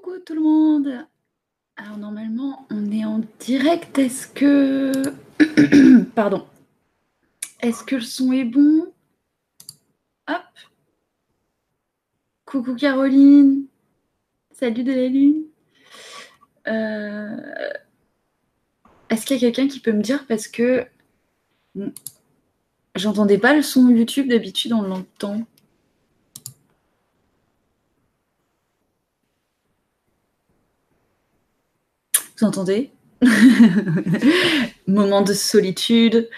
Coucou tout le monde. Alors normalement, on est en direct. Est-ce que... Pardon. Est-ce que le son est bon? Hop. Coucou Caroline. Salut de la lune. Euh, est-ce qu'il y a quelqu'un qui peut me dire parce que j'entendais pas le son YouTube d'habitude, on l'entend. Vous entendez Moment de solitude.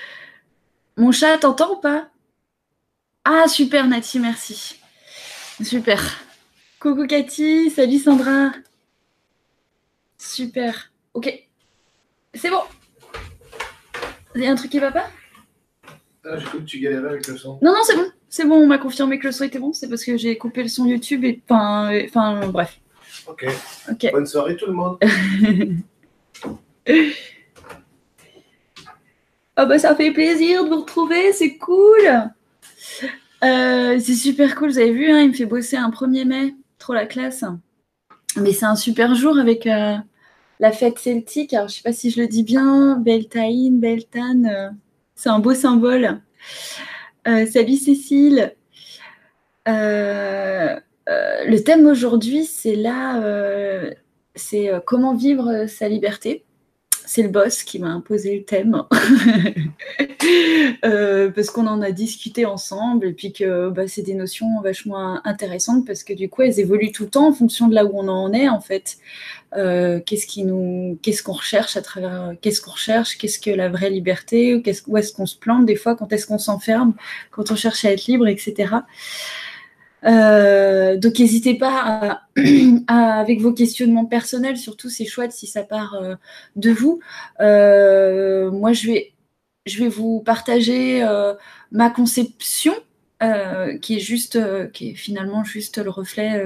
Mon chat t'entend ou pas? Ah super Nati, merci. Super. Coucou Cathy, salut Sandra. Super. Ok. C'est bon. Il y a un truc qui va pas? Ah, j'ai cru que tu galérais avec le son. Non, non, c'est bon. C'est bon, on m'a confirmé que le son était bon. C'est parce que j'ai coupé le son YouTube et. Enfin, enfin bref. Ok. Bonne soirée tout le monde. Ah bah ça fait plaisir de vous retrouver, c'est cool. Euh, c'est super cool, vous avez vu, hein, il me fait bosser un 1er mai, trop la classe. Mais c'est un super jour avec euh, la fête celtique. Alors je sais pas si je le dis bien, Beltane, Beltane, euh, c'est un beau symbole. Euh, salut Cécile. Euh, euh, le thème aujourd'hui, c'est là, euh, c'est euh, comment vivre sa liberté. C'est le boss qui m'a imposé le thème. Parce qu'on en a discuté ensemble et puis que bah, c'est des notions vachement intéressantes parce que du coup elles évoluent tout le temps en fonction de là où on en est en fait. Qu'on recherche à travers, qu'est-ce qu'on recherche, qu'est-ce que la vraie liberté, où est-ce qu'on se plante des fois, quand est-ce qu'on s'enferme, quand on cherche à être libre, etc. Euh, donc n'hésitez pas avec vos questionnements personnels, surtout c'est chouette si ça part euh, de vous. Euh, moi je vais, je vais vous partager ma conception qui est juste, qui est finalement juste le reflet.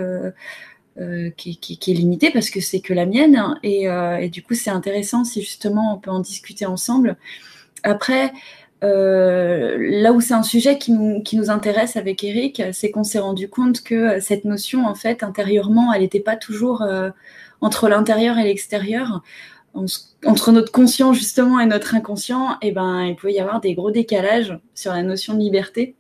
qui, est limitée parce que c'est que la mienne hein, et, du coup c'est intéressant si justement on peut en discuter ensemble. Après, là où c'est un sujet qui nous, intéresse avec Eric, c'est qu'on s'est rendu compte que cette notion, en fait, intérieurement, elle n'était pas toujours euh, entre l'intérieur et l'extérieur. Entre notre conscient, justement, et notre inconscient, et ben, il pouvait y avoir des gros décalages sur la notion de liberté.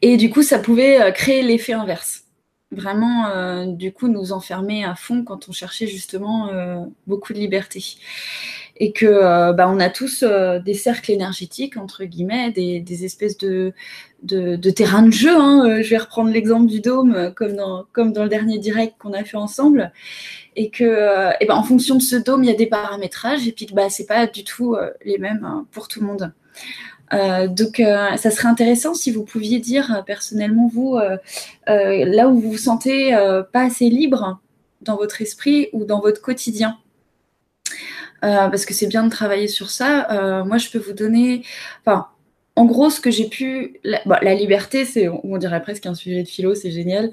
Et du coup, ça pouvait euh, créer l'effet inverse. Vraiment, euh, du coup, nous enfermer à fond quand on cherchait justement euh, beaucoup de liberté et que euh, bah, on a tous euh, des cercles énergétiques entre guillemets, des, des espèces de, de, de terrain de jeu. hein. Euh, Je vais reprendre l'exemple du dôme, comme dans, comme dans le dernier direct qu'on a fait ensemble, et que et ben, en fonction de ce dôme, il y a des paramétrages, et puis bah, c'est pas du tout les mêmes hein, pour tout le monde. Donc, ça serait intéressant si vous pouviez dire personnellement vous là où vous vous sentez pas assez libre dans votre esprit ou dans votre quotidien. Euh, parce que c'est bien de travailler sur ça. Euh, moi, je peux vous donner, en gros, ce que j'ai pu, la, liberté, c'est, on dirait presque un sujet de philo, c'est génial.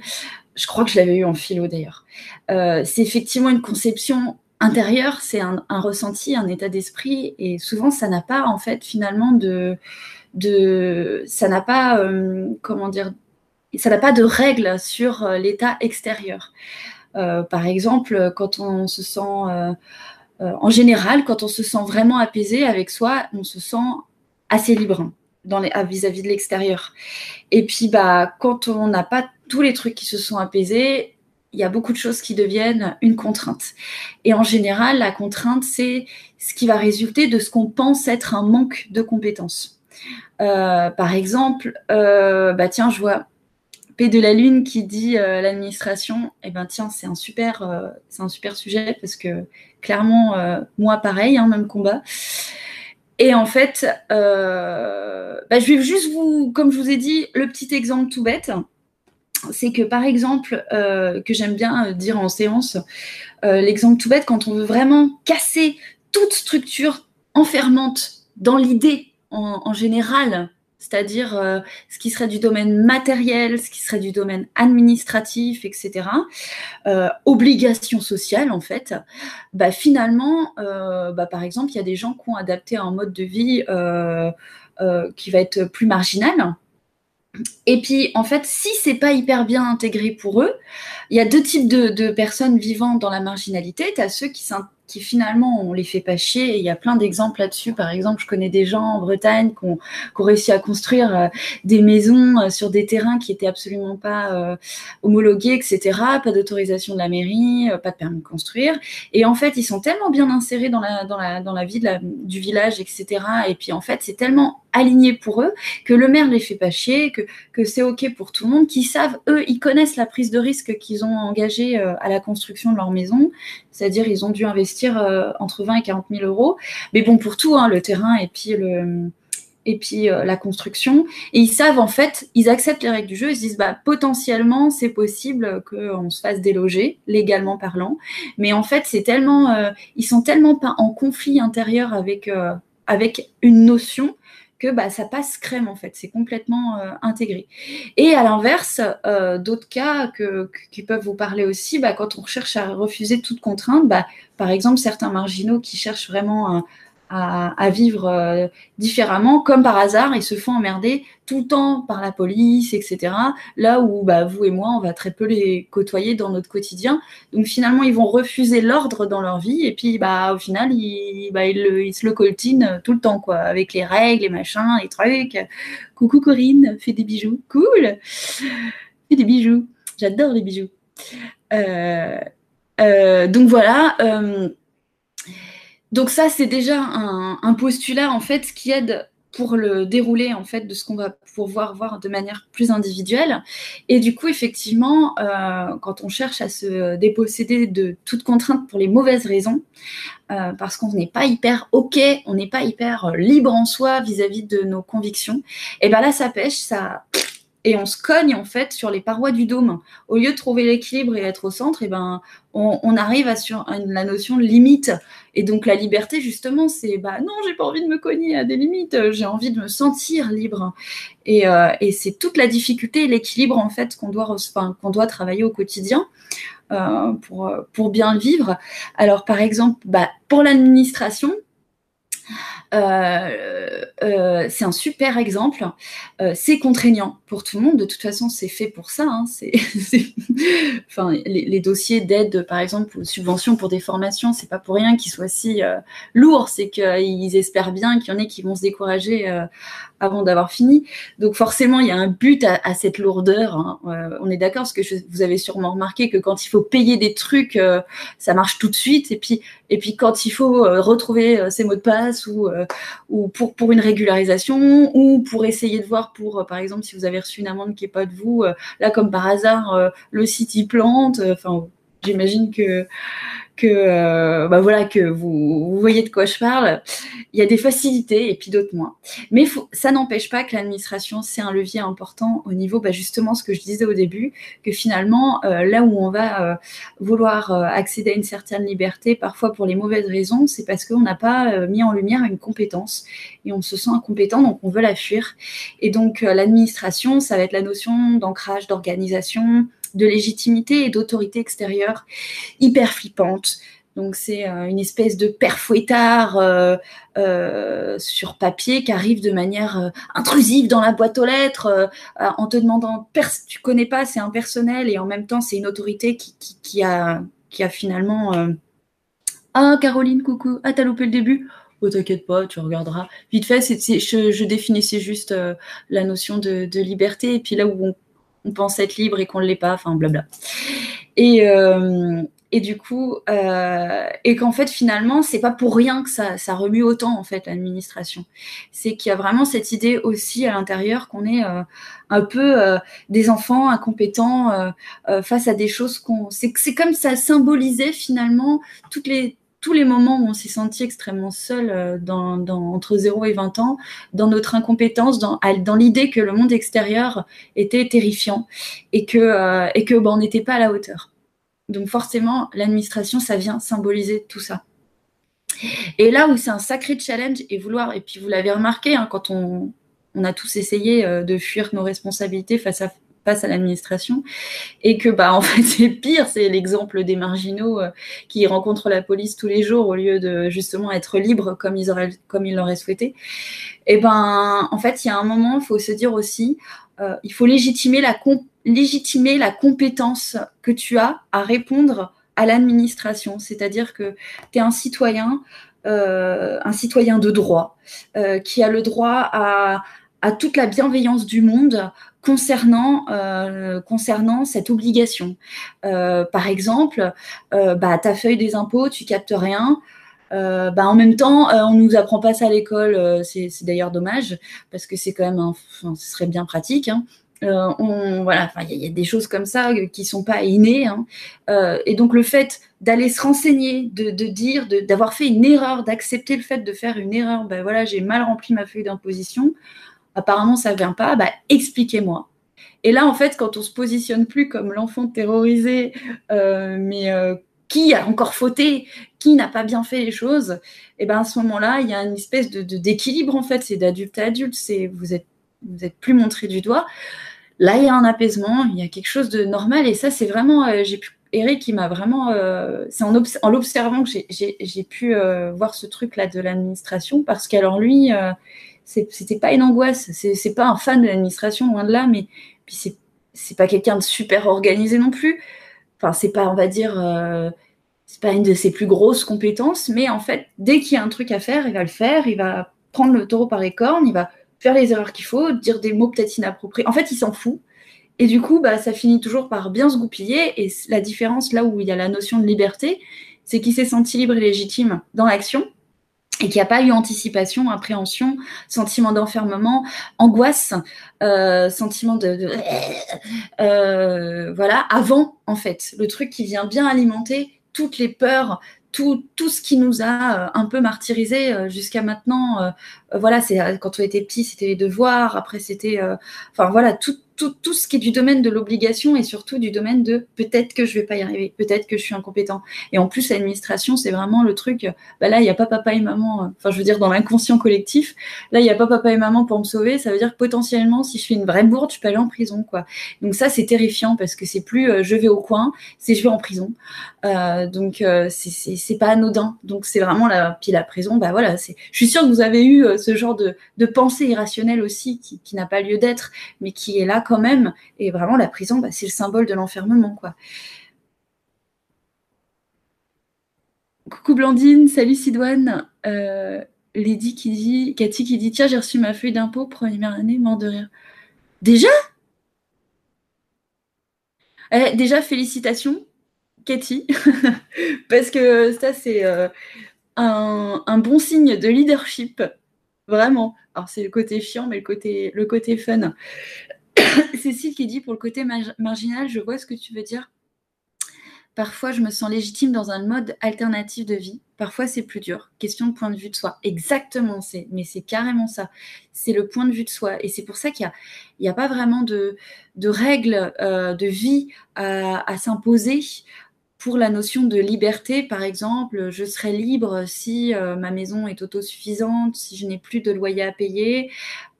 Je crois que je l'avais eu en philo d'ailleurs. Euh, c'est effectivement une conception intérieure, c'est un, ressenti, un état d'esprit, et souvent, ça n'a pas en fait finalement de, ça n'a pas, comment dire, ça n'a pas de règles sur l'état extérieur. Par exemple, quand on se sent euh, en général, quand on se sent vraiment apaisé avec soi, on se sent assez libre vis-à-vis de l'extérieur. Et puis, bah, quand on n'a pas tous les trucs qui se sont apaisés, il y a beaucoup de choses qui deviennent une contrainte. Et en général, la contrainte, c'est ce qui va résulter de ce qu'on pense être un manque de compétences. Euh, par exemple, euh, bah tiens, je vois P de la Lune qui dit euh, l'administration, eh ben tiens, c'est un super, euh, un super sujet parce que clairement, euh, moi pareil, hein, même combat. Et en fait, euh, bah, je vais juste vous, comme je vous ai dit, le petit exemple tout bête, c'est que par exemple, que j'aime bien dire en séance, l'exemple tout bête, quand on veut vraiment casser toute structure enfermante dans l'idée en général, c'est-à-dire euh, ce qui serait du domaine matériel, ce qui serait du domaine administratif, etc., euh, obligation sociale en fait, bah, finalement, euh, bah, par exemple, il y a des gens qui ont adapté un mode de vie qui va être plus marginal, Et puis, en fait, si c'est pas hyper bien intégré pour eux, il y a deux types de, personnes vivant dans la marginalité. Tu as ceux qui qui finalement on les fait pas chier. il y a plein d'exemples là-dessus. Par exemple, je connais des gens en Bretagne qui ont, réussi à construire euh, des maisons euh, sur des terrains qui étaient absolument pas euh, homologués, etc. Pas d'autorisation de la mairie, pas de permis de construire. Et en fait, ils sont tellement bien insérés dans la, dans la, dans la vie de la, du village, etc. Et puis en fait, c'est tellement aligné pour eux que le maire les fait pas chier, que, que c'est ok pour tout le monde, qu'ils savent, eux, ils connaissent la prise de risque qu'ils ont engagée à la construction de leur maison. C'est-à-dire, ils ont dû investir euh, entre 20 et 40 000 euros. Mais bon, pour tout, hein, le terrain et puis le et puis euh, la construction. Et ils savent en fait, ils acceptent les règles du jeu. Ils se disent bah potentiellement c'est possible qu'on se fasse déloger légalement parlant. Mais en fait c'est tellement, euh, ils sont tellement pas en conflit intérieur avec avec une notion que bah, ça passe crème en fait, c'est complètement euh, intégré. Et à l'inverse, euh, d'autres cas que, qui peuvent vous parler aussi, bah, quand on cherche à refuser toute contrainte, bah, par exemple certains marginaux qui cherchent vraiment un, à, vivre euh, différemment, comme par hasard, ils se font emmerder tout le temps par la police, etc. Là où bah, vous et moi, on va très peu les côtoyer dans notre quotidien. Donc finalement, ils vont refuser l'ordre dans leur vie, et puis bah, au final, ils, bah, ils, se le coltinent tout le temps, quoi, avec les règles, les machins, les trucs. Coucou Corinne, fais des bijoux, cool. Fais des bijoux, j'adore les bijoux. Euh, euh, donc voilà. Donc ça, c'est déjà un, postulat en fait qui aide pour le dérouler en fait de ce qu'on va pouvoir voir de manière plus individuelle. Et du coup, effectivement, euh, quand on cherche à se déposséder de toute contrainte pour les mauvaises raisons, euh, parce qu'on n'est pas hyper ok, on n'est pas hyper libre en soi vis-à-vis de nos convictions, et ben là, ça pêche, ça et on se cogne en fait sur les parois du dôme. Au lieu de trouver l'équilibre et être au centre, et ben on, arrive à sur la notion de limite. Et donc la liberté justement, c'est bah non, j'ai pas envie de me cogner à des limites, j'ai envie de me sentir libre. Et, euh, c'est toute la difficulté et l'équilibre en fait qu'on doit, qu'on doit travailler au quotidien. Euh, pour, pour bien vivre. Alors par exemple, bah, pour l'administration, euh, euh, c'est un super exemple. Euh, c'est contraignant pour tout le monde. De toute façon, c'est fait pour ça. Hein. Les, dossiers d'aide, par exemple, ou subventions pour des formations, c'est pas pour rien qu'ils soient si lourds. C'est qu'ils espèrent bien qu'il y en ait qui vont se décourager avant d'avoir fini. Donc forcément, il y a un but à, cette lourdeur. Hein. on est d'accord, parce que vous avez sûrement remarqué que quand il faut payer des trucs, ça marche tout de suite. Et puis, et puis quand il faut retrouver ses mots de passe ou euh, ou pour, pour une régularisation, ou pour essayer de voir pour, euh, par exemple, si vous avez reçu une amende qui n'est pas de vous, euh, là, comme par hasard, le site y plante, enfin, j'imagine que que euh, bah voilà que vous, voyez de quoi je parle. Il y a des facilités et puis d'autres moins. Mais ça n'empêche pas que l'administration c'est un levier important au niveau bah, justement ce que je disais au début que finalement euh, là où on va euh, vouloir accéder à une certaine liberté parfois pour les mauvaises raisons c'est parce qu'on n'a pas mis en lumière une compétence et on se sent incompétent donc on veut la fuir et donc l'administration ça va être la notion d'ancrage d'organisation de légitimité et d'autorité extérieure hyper flippante. Donc c'est euh, une espèce de père fouettard euh, euh, sur papier qui arrive de manière intrusive dans la boîte aux lettres en te demandant tu connais pas, c'est impersonnel et en même temps c'est une autorité qui, a, qui a finalement ah Caroline coucou ah t'as loupé le début Oh, t'inquiète pas, tu regarderas. Vite fait, je, définissais juste la notion de, de, liberté. Et puis là où on on pense être libre et qu'on ne l'est pas, enfin blabla. Et, euh, et du coup, euh, et qu'en fait finalement, c'est pas pour rien que ça, ça remue autant en fait l'administration. C'est qu'il y a vraiment cette idée aussi à l'intérieur qu'on est euh, un peu des enfants incompétents face à des choses qu'on. C'est, c'est comme ça symbolisait finalement toutes les tous les moments où on s'est senti extrêmement seul euh, dans, entre 0 et 20 ans, dans notre incompétence, dans, l'idée que le monde extérieur était terrifiant et que, euh, et que bah, on n'était pas à la hauteur. Donc forcément, l'administration, ça vient symboliser tout ça. Et là où c'est un sacré challenge et vouloir, et puis vous l'avez remarqué, hein, quand on, on, a tous essayé euh, de fuir nos responsabilités face à passe à l'administration et que bah en fait c'est pire, c'est l'exemple des marginaux euh, qui rencontrent la police tous les jours au lieu de justement être libres comme ils auraient comme ils l'auraient souhaité. Et ben en fait il y a un moment, il faut se dire aussi, euh, il faut légitimer la légitimer la compétence que tu as à répondre à l'administration, c'est-à-dire que tu es un citoyen, euh, un citoyen de droit, qui a le droit à, à toute la bienveillance du monde concernant, euh, concernant cette obligation. Euh, par exemple, euh, bah, ta feuille des impôts, tu captes rien. bah, en même temps, on nous apprend pas ça à l'école. c'est d'ailleurs dommage parce que c'est quand même, un, ce serait bien pratique. Hein. on, voilà, il y, a des choses comme ça qui sont pas innées. Hein. et donc le fait d'aller se renseigner, de, de dire, d'avoir fait une erreur, d'accepter le fait de faire une erreur, ben voilà, j'ai mal rempli ma feuille d'imposition apparemment ça vient pas, bah, expliquez-moi. Et là, en fait, quand on se positionne plus comme l'enfant terrorisé, euh, mais euh, qui a encore fauté, qui n'a pas bien fait les choses, et eh ben à ce moment-là, il y a une espèce de, d'équilibre en fait, c'est d'adulte à adulte, c'est vous êtes vous êtes plus montré du doigt. Là, il y a un apaisement, il y a quelque chose de normal, et ça, c'est vraiment, euh, j'ai pu, Eric, qui m'a vraiment, c'est en, en l'observant que j'ai, pu voir ce truc-là de l'administration, parce qu'alors lui, c'était pas une angoisse. C'est pas un fan de l'administration, loin de là, mais puis c'est pas quelqu'un de super organisé non plus. Enfin, c'est pas, on va dire, euh, c'est pas une de ses plus grosses compétences, mais en fait, dès qu'il y a un truc à faire, il va le faire, il va prendre le taureau par les cornes, il va faire les erreurs qu'il faut, dire des mots peut-être inappropriés. En fait, il s'en fout. Et du coup, bah, ça finit toujours par bien se goupiller. Et la différence là où il y a la notion de liberté, c'est qu'il s'est senti libre et légitime dans l'action et qu'il n'y a pas eu anticipation, appréhension, sentiment d'enfermement, angoisse, euh, sentiment de, euh, voilà, avant en fait, le truc qui vient bien alimenter toutes les peurs, tout, tout ce qui nous a euh, un peu martyrisé jusqu'à maintenant. voilà, c'est quand on était petit, c'était les devoirs, après c'était, enfin voilà, tout, tout, tout, ce qui est du domaine de l'obligation et surtout du domaine de peut-être que je vais pas y arriver, peut-être que je suis incompétent. Et en plus, l'administration, c'est vraiment le truc, bah là, il n'y a pas papa et maman, euh, enfin, je veux dire, dans l'inconscient collectif, là, il n'y a pas papa et maman pour me sauver. Ça veut dire que potentiellement, si je fais une vraie bourde, je peux aller en prison, quoi. Donc ça, c'est terrifiant parce que c'est plus euh, je vais au coin, c'est je vais en prison. Euh, donc, euh, c'est pas anodin. Donc, c'est vraiment la, puis la prison, bah voilà, je suis sûre que vous avez eu ce genre de, de pensée irrationnelle aussi qui, qui n'a pas lieu d'être, mais qui est là quand même. Et vraiment, la prison, bah, c'est le symbole de l'enfermement, quoi. Coucou Blandine, salut Sidoine. Euh, Lady qui dit, Cathy qui dit, tiens, j'ai reçu ma feuille d'impôt première année, mort de rire. Déjà? Eh, Déjà, félicitations, Cathy, parce que ça, c'est euh, un, bon signe de leadership, vraiment. Alors, c'est le côté chiant, mais le côté, le côté fun. Cécile qui dit pour le côté marginal, je vois ce que tu veux dire. Parfois, je me sens légitime dans un mode alternatif de vie. Parfois, c'est plus dur. Question de point de vue de soi. Exactement, c'est, mais c'est carrément ça. C'est le point de vue de soi. Et c'est pour ça qu'il n'y a, pas vraiment de, règles euh, de vie à s'imposer pour la notion de liberté, par exemple, je serai libre si euh, ma maison est autosuffisante, si je n'ai plus de loyer à payer.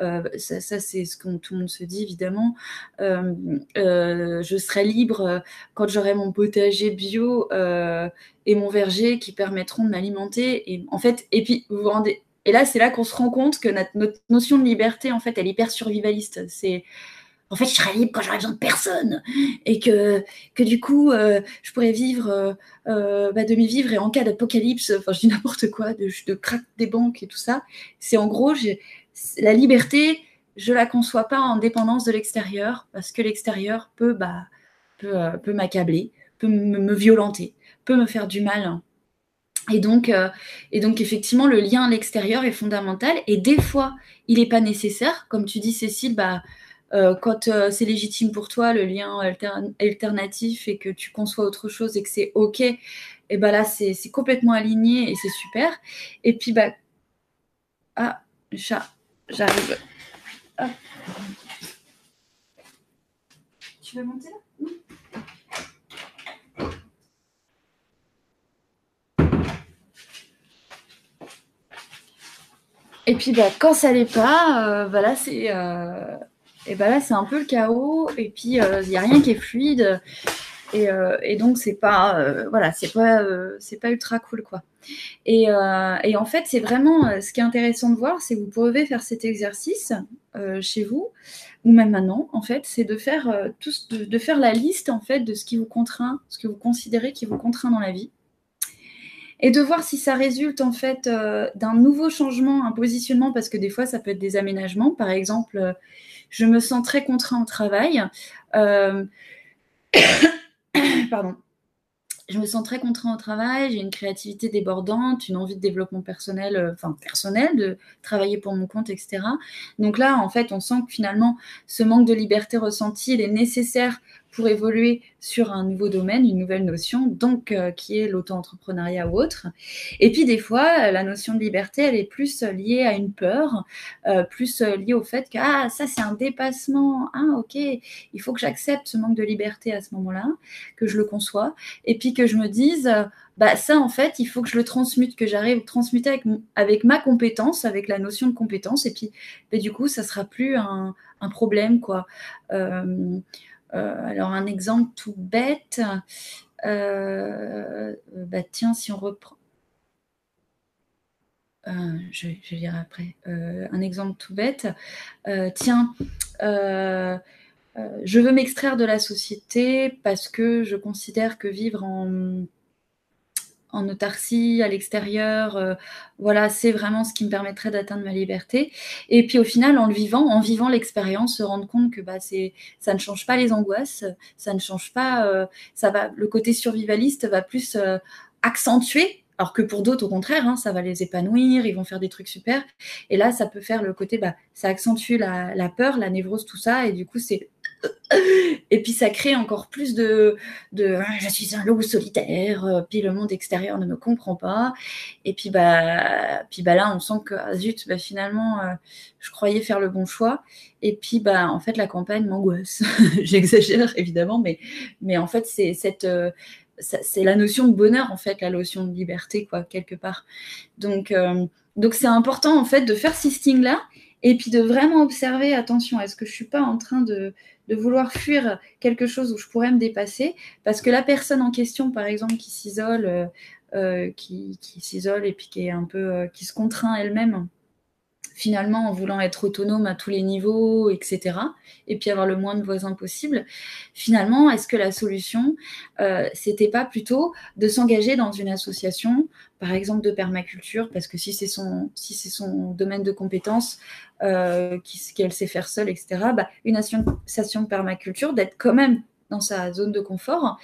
Euh, ça, c'est ce que tout le monde se dit, évidemment. Euh, je serai libre quand j'aurai mon potager bio et mon verger qui permettront de m'alimenter. Et en fait, et puis vous vous rendez. Et là, c'est là qu'on se rend compte que notre, notre, notion de liberté, en fait, elle est hyper survivaliste. C'est en fait, je serais libre quand j'aurais besoin de personne. Et que, que du coup, euh, je pourrais vivre euh, euh, bah, de mes vivre et en cas d'apocalypse, enfin, je dis n'importe quoi, de, de crack des banques et tout ça. C'est en gros, la liberté, je la conçois pas en dépendance de l'extérieur, parce que l'extérieur peut, bah, peut, peut m'accabler, peut me, violenter, peut me faire du mal. Et donc, et donc, effectivement, le lien à l'extérieur est fondamental. Et des fois, il n'est pas nécessaire. Comme tu dis, Cécile, bah, euh, quand euh, c'est légitime pour toi, le lien alternatif et que tu conçois autre chose et que c'est OK, et eh ben là, c'est complètement aligné et c'est super. Et puis, bah, ah, chat, j'arrive. Tu veux monter là? Et puis, bah, quand ça l'est pas, voilà, euh, c'est Et ben là, c'est un peu le chaos. Et puis, il n'y a rien qui est fluide. Et, donc, c'est pas, voilà, c'est pas, c'est pas ultra cool, quoi. Et, en fait, c'est vraiment ce qui est intéressant de voir, c'est que vous pouvez faire cet exercice chez vous, ou même maintenant, en fait, c'est de faire tous, de, faire la liste en fait de ce qui vous contraint, ce que vous considérez qui vous contraint dans la vie et de voir si ça résulte en fait euh, d'un nouveau changement, un positionnement, parce que des fois ça peut être des aménagements. Par exemple, euh, je me sens très contraint au travail. Euh, pardon je me sens très contraint au travail, j'ai une créativité débordante, une envie de développement personnel, enfin personnel, de travailler pour mon compte, etc. Donc là, en fait, on sent que finalement, ce manque de liberté ressenti, il est nécessaire pour évoluer sur un nouveau domaine, une nouvelle notion, donc euh, qui est l'auto-entrepreneuriat ou autre. Et puis des fois, la notion de liberté, elle est plus liée à une peur, euh, plus liée au fait que ah ça c'est un dépassement, ah ok, il faut que j'accepte ce manque de liberté à ce moment-là, que je le conçois, et puis que je me dise bah ça en fait il faut que je le transmute que j'arrive à transmuter avec, avec ma compétence avec la notion de compétence. Et puis bah, du coup ça sera plus un, problème quoi. Euh, euh, alors un exemple tout bête, euh, bah tiens, si on reprend, euh, je, vais après, un exemple tout bête, tiens, je veux m'extraire de la société parce que je considère que vivre en en autarcie, à l'extérieur. Euh, voilà, c'est vraiment ce qui me permettrait d'atteindre ma liberté. Et puis au final, en le vivant, en vivant l'expérience, se rendre compte que bah, c'est, ça ne change pas les angoisses, ça ne change pas, euh, ça va, le côté survivaliste va plus euh, accentuer. Alors que pour d'autres, au contraire, hein, ça va les épanouir, ils vont faire des trucs super. Et là, ça peut faire le côté, bah, ça accentue la, la peur, la névrose, tout ça. Et du coup, c'est et puis ça crée encore plus de, de ah, je suis un loup solitaire, euh, puis le monde extérieur ne me comprend pas. Et puis bah, puis bah là, on sent que ah, zut, bah finalement, euh, je croyais faire le bon choix. Et puis bah en fait, la campagne m'angoisse. J'exagère évidemment, mais mais en fait c'est cette euh, c'est la notion de bonheur en fait, la notion de liberté quoi quelque part. Donc donc c'est important en fait de faire ces stings là et puis de vraiment observer, attention, est-ce que je suis pas en train de, de vouloir fuir quelque chose où je pourrais me dépasser, parce que la personne en question, par exemple, qui s'isole, euh, euh, qui, s'isole et puis qui est un peu, euh, qui se contraint elle-même, finalement en voulant être autonome à tous les niveaux, etc. Et puis avoir le moins de voisins possible. Finalement, est-ce que la solution, euh, c'était pas plutôt de s'engager dans une association, par exemple de permaculture, parce que si c'est son, si son domaine de compétence, euh, qu'elle sait faire seule, etc. Bah, une association de permaculture, d'être quand même dans sa zone de confort,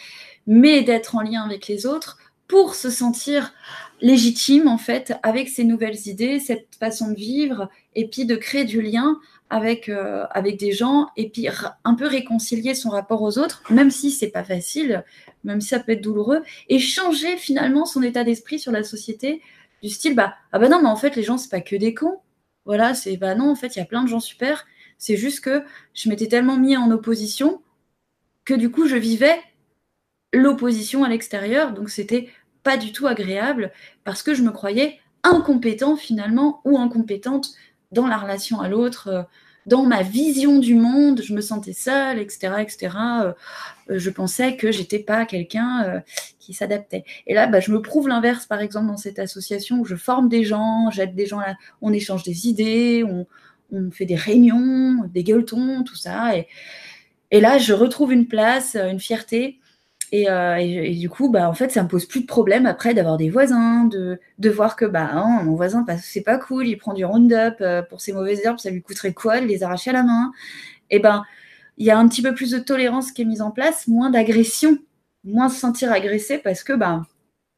mais d'être en lien avec les autres pour se sentir légitime en fait avec ces nouvelles idées, cette façon de vivre, et puis de créer du lien avec, euh, avec des gens, et puis un peu réconcilier son rapport aux autres, même si c'est pas facile, même si ça peut être douloureux, et changer finalement son état d'esprit sur la société du style bah ah bah non mais en fait les gens c'est pas que des cons, voilà c'est bah non en fait il y a plein de gens super, c'est juste que je m'étais tellement mis en opposition que du coup je vivais l'opposition à l'extérieur, donc c'était pas du tout agréable parce que je me croyais incompétent finalement ou incompétente dans la relation à l'autre, euh, dans ma vision du monde, je me sentais seule, etc., etc. Euh, je pensais que j'étais pas quelqu'un euh, qui s'adaptait. Et là, bah, je me prouve l'inverse, par exemple, dans cette association où je forme des gens, j'aide des gens, on échange des idées, on, fait des réunions, des gueuletons, tout ça. Et là, je retrouve une place, une fierté euh, et, du coup, bah, en fait, ça me pose plus de problème après d'avoir des voisins, de, voir que bah, hein, mon voisin, c'est pas cool, il prend du Roundup euh, pour ses mauvaises herbes, ça lui coûterait quoi de les arracher à la main? Et ben, il y a un petit peu plus de tolérance qui est mise en place, moins d'agression, moins se sentir agressé parce que, bah,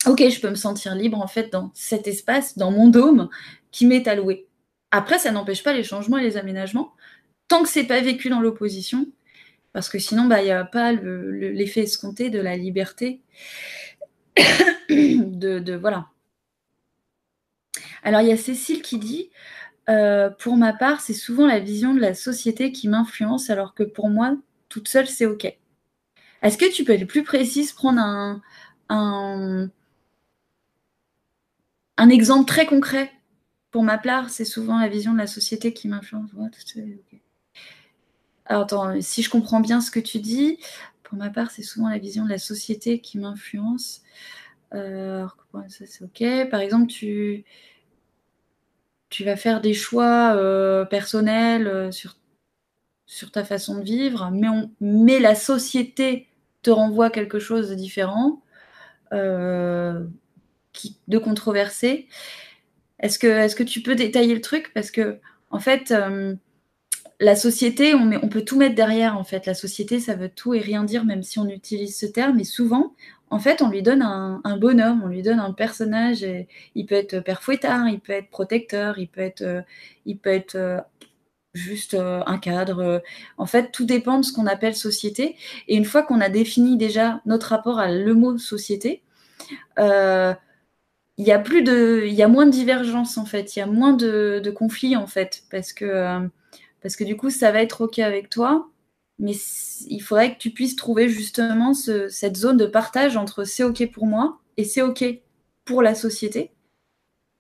ok, je peux me sentir libre en fait dans cet espace, dans mon dôme qui m'est alloué. Après, ça n'empêche pas les changements et les aménagements. Tant que c'est pas vécu dans l'opposition, parce que sinon, bah, il n'y a pas l'effet escompté de la liberté. de, voilà. Alors, il y a Cécile qui dit euh, Pour ma part, c'est souvent la vision de la société qui m'influence, alors que pour moi, toute seule, c'est OK. Est-ce que tu peux être plus précise, prendre un, un, exemple très concret? Pour ma part, c'est souvent la vision de la société qui m'influence. Attends, si je comprends bien ce que tu dis, pour ma part, c'est souvent la vision de la société qui m'influence. Euh, ça c'est ok. Par exemple, tu, tu vas faire des choix euh, personnels euh, sur, sur ta façon de vivre, mais, on, mais la société te renvoie quelque chose de différent, de controversé. Est-ce que, est que tu peux détailler le truc? Parce que, en fait, la société, on, peut tout mettre derrière, en fait. La société, ça veut tout et rien dire, même si on utilise ce terme. Et souvent, en fait, on lui donne un, bonhomme, on lui donne un personnage. Il peut être père fouettard, il peut être protecteur, il peut être, euh, euh, juste euh, un cadre. En fait, tout dépend de ce qu'on appelle société. Et une fois qu'on a défini déjà notre rapport à le mot société, il y a plus y a moins de divergence en fait, il y a moins de, de conflits en fait, parce que parce que du coup, ça va être OK avec toi, mais il faudrait que tu puisses trouver justement cette zone de partage entre c'est OK pour moi et c'est OK pour la société.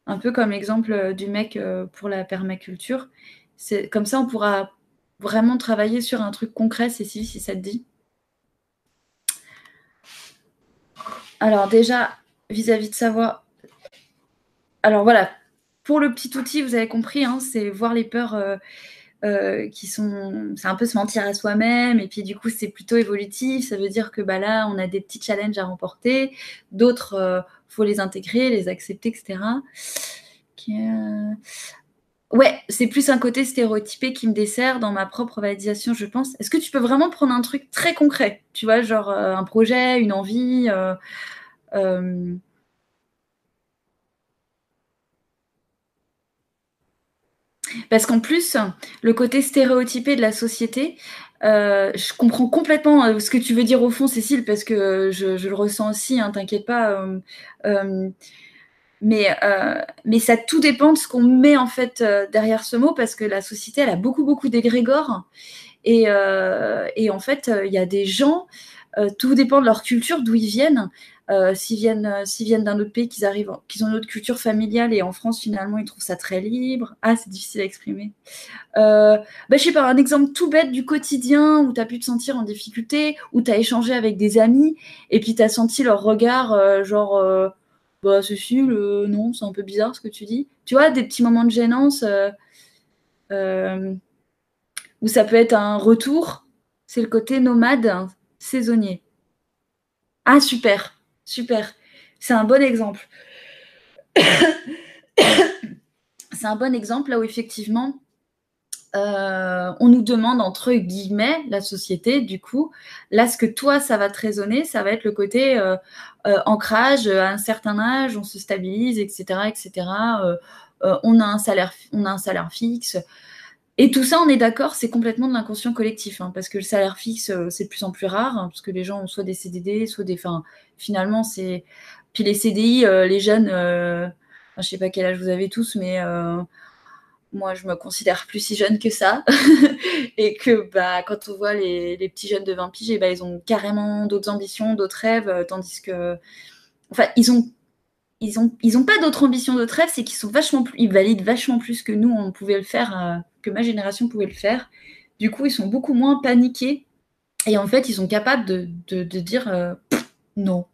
Un peu comme l'exemple euh, du mec euh, pour la permaculture. Comme ça, on pourra vraiment travailler sur un truc concret, Cécile, si ça te dit. Alors déjà, vis-à-vis de savoir. Alors voilà, pour le petit outil, vous avez compris, hein, c'est voir les peurs. Euh, euh, qui sont, c'est un peu se mentir à soi-même, et puis du coup c'est plutôt évolutif, ça veut dire que bah, là on a des petits challenges à remporter, d'autres euh, faut les intégrer, les accepter, etc. Euh, ouais, c'est plus un côté stéréotypé qui me dessert dans ma propre validation, je pense. Est-ce que tu peux vraiment prendre un truc très concret, tu vois, genre un projet, une envie Parce qu'en plus, le côté stéréotypé de la société, euh, je comprends complètement euh, ce que tu veux dire au fond, Cécile, parce que je, le ressens aussi, hein, t'inquiète pas. Euh, mais, mais ça tout dépend de ce qu'on met en fait derrière ce mot, parce que la société, elle a beaucoup, beaucoup d'égrégores. Et, et, en fait, il y a des gens, tout dépend de leur culture, d'où ils viennent. Euh, s'ils viennent, euh, s'ils viennent d'un autre pays, qu'ils arrivent, qu'ils ont une autre culture familiale et en France finalement ils trouvent ça très libre. Ah, c'est difficile à exprimer. Euh, bah, sais pas, un exemple tout bête du quotidien où tu as pu te sentir en difficulté, où tu as échangé avec des amis et puis tu as senti leur regard, genre, bah, Cécile, non, c'est un peu bizarre ce que tu dis. Tu vois, des petits moments de gênance où ça peut être un retour, c'est le côté nomade, saisonnier. Ah, super. Super. C'est un bon exemple. c'est un bon exemple là où effectivement euh, on nous demande entre guillemets la société du coup là ce que toi ça va te résonner ça va être le côté euh, euh, ancrage à un certain âge on se stabilise etc etc on a un salaire on a un salaire fixe et tout ça, on est d'accord, c'est complètement de l'inconscient collectif, hein, parce que le salaire fixe, euh, c'est de plus en plus rare, hein, parce que les gens ont soit des CDD, soit des. Enfin, finalement, c'est. Puis les CDI, euh, les jeunes, euh... je sais pas quel âge vous avez tous, mais moi, je me considère plus si jeune que ça. et que bah, quand on voit les, petits jeunes de 20 piges, ben, ils ont carrément d'autres ambitions, d'autres rêves, tandis que. Enfin, ils ont ils ont, ils ont pas d'autres ambitions, d'autres rêves, c'est qu'ils sont vachement plus, ils valident vachement plus que nous, on pouvait le faire, euh, que ma génération pouvait le faire. Du coup, ils sont beaucoup moins paniqués et en fait, ils sont capables de, de, dire euh, non.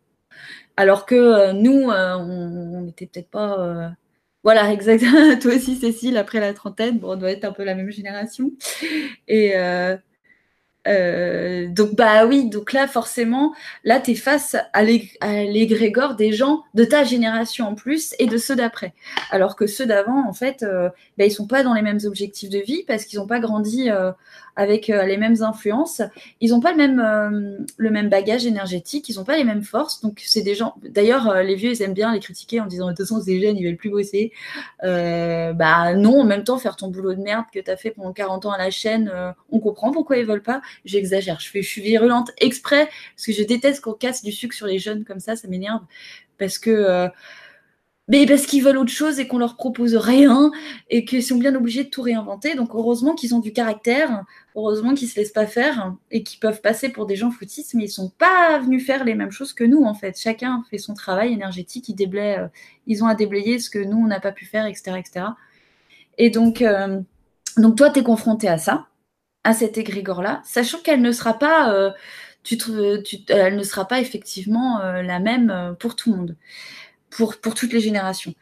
Alors que euh, nous, on n'était peut-être pas. Voilà, exactement. Toi aussi, Cécile, après la trentaine, bon, on doit être un peu la même génération. Et, euh, donc bah oui, donc là forcément, là tu face à l'égrégore des gens de ta génération en plus et de ceux d'après. Alors que ceux d'avant, en fait, euh, bah, ils sont pas dans les mêmes objectifs de vie parce qu'ils n'ont pas grandi euh, avec euh, les mêmes influences. Ils n'ont pas le même, euh, le même bagage énergétique, ils n'ont pas les mêmes forces. Donc, c'est des gens. D'ailleurs, euh, les vieux, ils aiment bien les critiquer en disant de toute façon, c'est jeunes, ils veulent plus bosser. bah non, en même temps, faire ton boulot de merde que tu as fait pendant 40 ans à la chaîne, on comprend pourquoi ils veulent pas. J'exagère, je suis virulente exprès parce que je déteste qu'on casse du sucre sur les jeunes comme ça, ça m'énerve. Parce que mais parce qu'ils veulent autre chose et qu'on leur propose rien et qu'ils sont bien obligés de tout réinventer. Donc heureusement qu'ils ont du caractère, heureusement qu'ils se laissent pas faire et qu'ils peuvent passer pour des gens foutistes, mais ils sont pas venus faire les mêmes choses que nous en fait. Chacun fait son travail énergétique, ils déblaient, euh, ils ont à déblayer ce que nous on n'a pas pu faire, etc., etc. Et donc, euh, donc toi es confronté à ça. à cet égrégore-là, sachant qu'elle ne sera pas, tu, elle ne sera pas effectivement la même pour tout le monde, pour, toutes les générations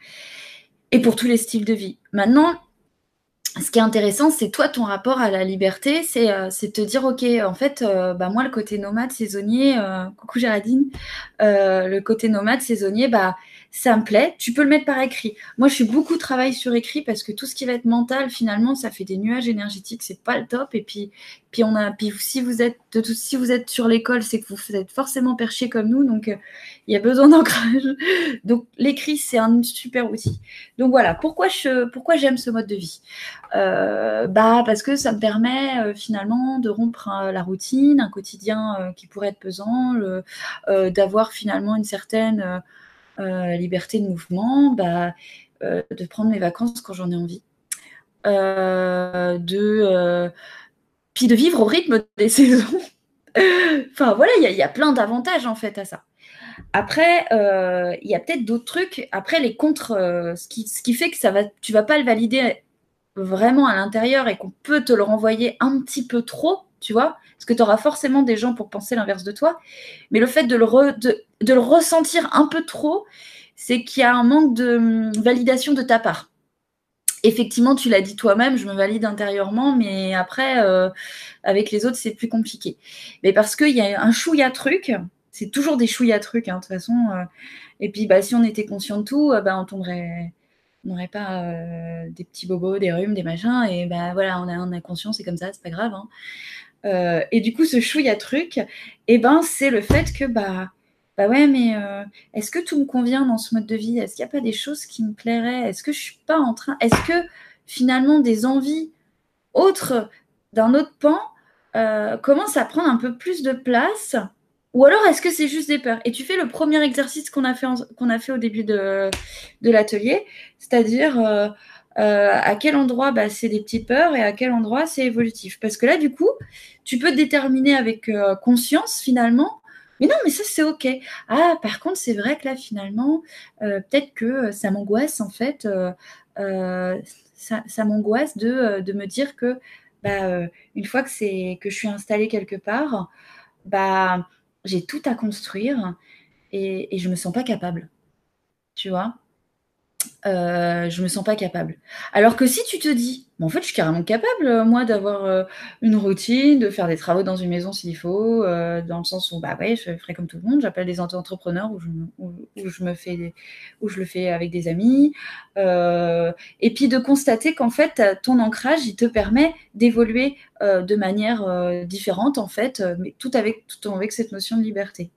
et pour tous les styles de vie. Maintenant, ce qui est intéressant, c'est toi, ton rapport à la liberté, c'est euh, te dire, OK, en fait, euh, bah, moi, le côté nomade, saisonnier, euh, coucou Géraldine, le côté nomade, saisonnier, bah, ça me plaît, tu peux le mettre par écrit. Moi, je suis beaucoup travail sur écrit parce que tout ce qui va être mental, finalement, ça fait des nuages énergétiques, c'est pas le top. Et puis, puis on a, puis si vous êtes, de tout, si vous êtes sur l'école, c'est que vous êtes forcément perché comme nous, donc euh, il y a besoin d'ancrage. Donc l'écrit, c'est un super outil. Donc voilà, pourquoi je, pourquoi j'aime ce mode de vie? Euh, Bah parce que ça me permet euh, finalement de rompre la routine, un quotidien qui pourrait être pesant, d'avoir finalement une certaine liberté de mouvement, bah, euh, de prendre mes vacances quand j'en ai envie. Euh, de, puis de vivre au rythme des saisons. enfin voilà, il y, a plein d'avantages en fait à ça. Après, il y a peut-être d'autres trucs. Après, les contre, ce, qui, ce, qui, fait que ça va, tu vas pas le valider vraiment à l'intérieur et qu'on peut te le renvoyer un petit peu trop, tu vois, parce que tu auras forcément des gens pour penser l'inverse de toi. Mais le fait de le, ressentir un peu trop, c'est qu'il y a un manque de hum, validation de ta part. Effectivement, tu l'as dit toi-même, je me valide intérieurement, mais après, euh, avec les autres, c'est plus compliqué. Mais parce qu'il y a un chouïa truc, c'est toujours des chouïa trucs, hein, de toute façon. Euh, et puis, bah, si on était conscient de tout, euh, bah, on tomberait n'aurait pas des petits bobos, des rhumes, des machins, et ben voilà, on a, on a conscience, c'est comme ça, c'est pas grave. Hein. Euh, et du coup, ce chouïa truc, eh ben, c'est le fait que, bah, bah ouais, mais euh, est-ce que tout me convient dans ce mode de vie? Est-ce qu'il n'y a pas des choses qui me plairaient? Est-ce que je suis pas en train Est-ce que finalement des envies autres d'un autre pan euh, commencent à prendre un peu plus de place? Ou alors est-ce que c'est juste des peurs? Et tu fais le premier exercice qu'on a, fait qu'on a fait au début de, de l'atelier, c'est-à-dire euh, à quel endroit bah, c'est des petites peurs et à quel endroit c'est évolutif. Parce que là, du coup, tu peux déterminer avec euh, conscience finalement. Mais non, mais ça c'est ok. Ah, par contre, c'est vrai que là, finalement, euh, peut-être que ça m'angoisse en fait. ça, m'angoisse de, me dire que bah, une fois que, c'est, que je suis installée quelque part, bah, j'ai tout à construire et, et je me sens pas capable. Tu vois? Euh, je me sens pas capable. Alors que si tu te dis, en fait, je suis carrément capable, euh, moi, d'avoir euh, une routine, de faire des travaux dans une maison s'il faut, dans le sens où, bah ouais, je ferai comme tout le monde, j'appelle des entrepreneurs où je, je, me fais, où je le fais avec des amis, et puis de constater qu'en fait, ton ancrage, il te permet d'évoluer de manière différente, en fait, mais tout avec, tout avec cette notion de liberté.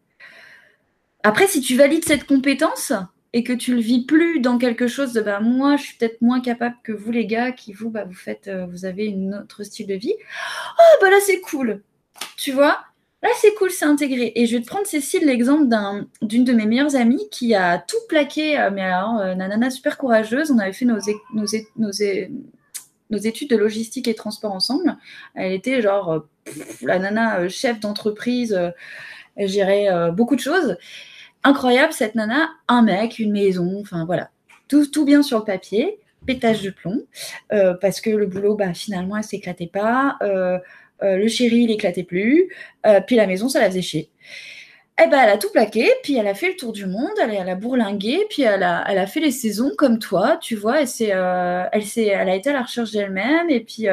Après, si tu valides cette compétence, et que tu le vis plus dans quelque chose de bah, moi je suis peut-être moins capable que vous les gars qui vous bah, vous faites euh, vous avez une autre style de vie. Oh bah là c'est cool. Tu vois? Là c'est cool c'est intégré. Et je vais te prendre Cécile l'exemple d'une de mes meilleures amies qui a tout plaqué euh, mais alors euh, nana super courageuse. On avait fait nos, nos, nos, nos études de logistique et transport ensemble. Elle était genre la nana chef d'entreprise elle gérait beaucoup de choses incroyable cette nana, un mec, une maison, enfin voilà, tout, tout bien sur le papier, pétage de plomb, euh, parce que le boulot, bah, finalement, elle s'éclatait pas, euh, euh, le chéri, il éclatait plus, puis la maison, ça la faisait chier. Eh ben, elle a tout plaqué, puis elle a fait le tour du monde, elle, a bourlingué, puis elle a, elle a fait les saisons comme toi, tu vois, elle, elle, elle a été à la recherche d'elle-même, et puis,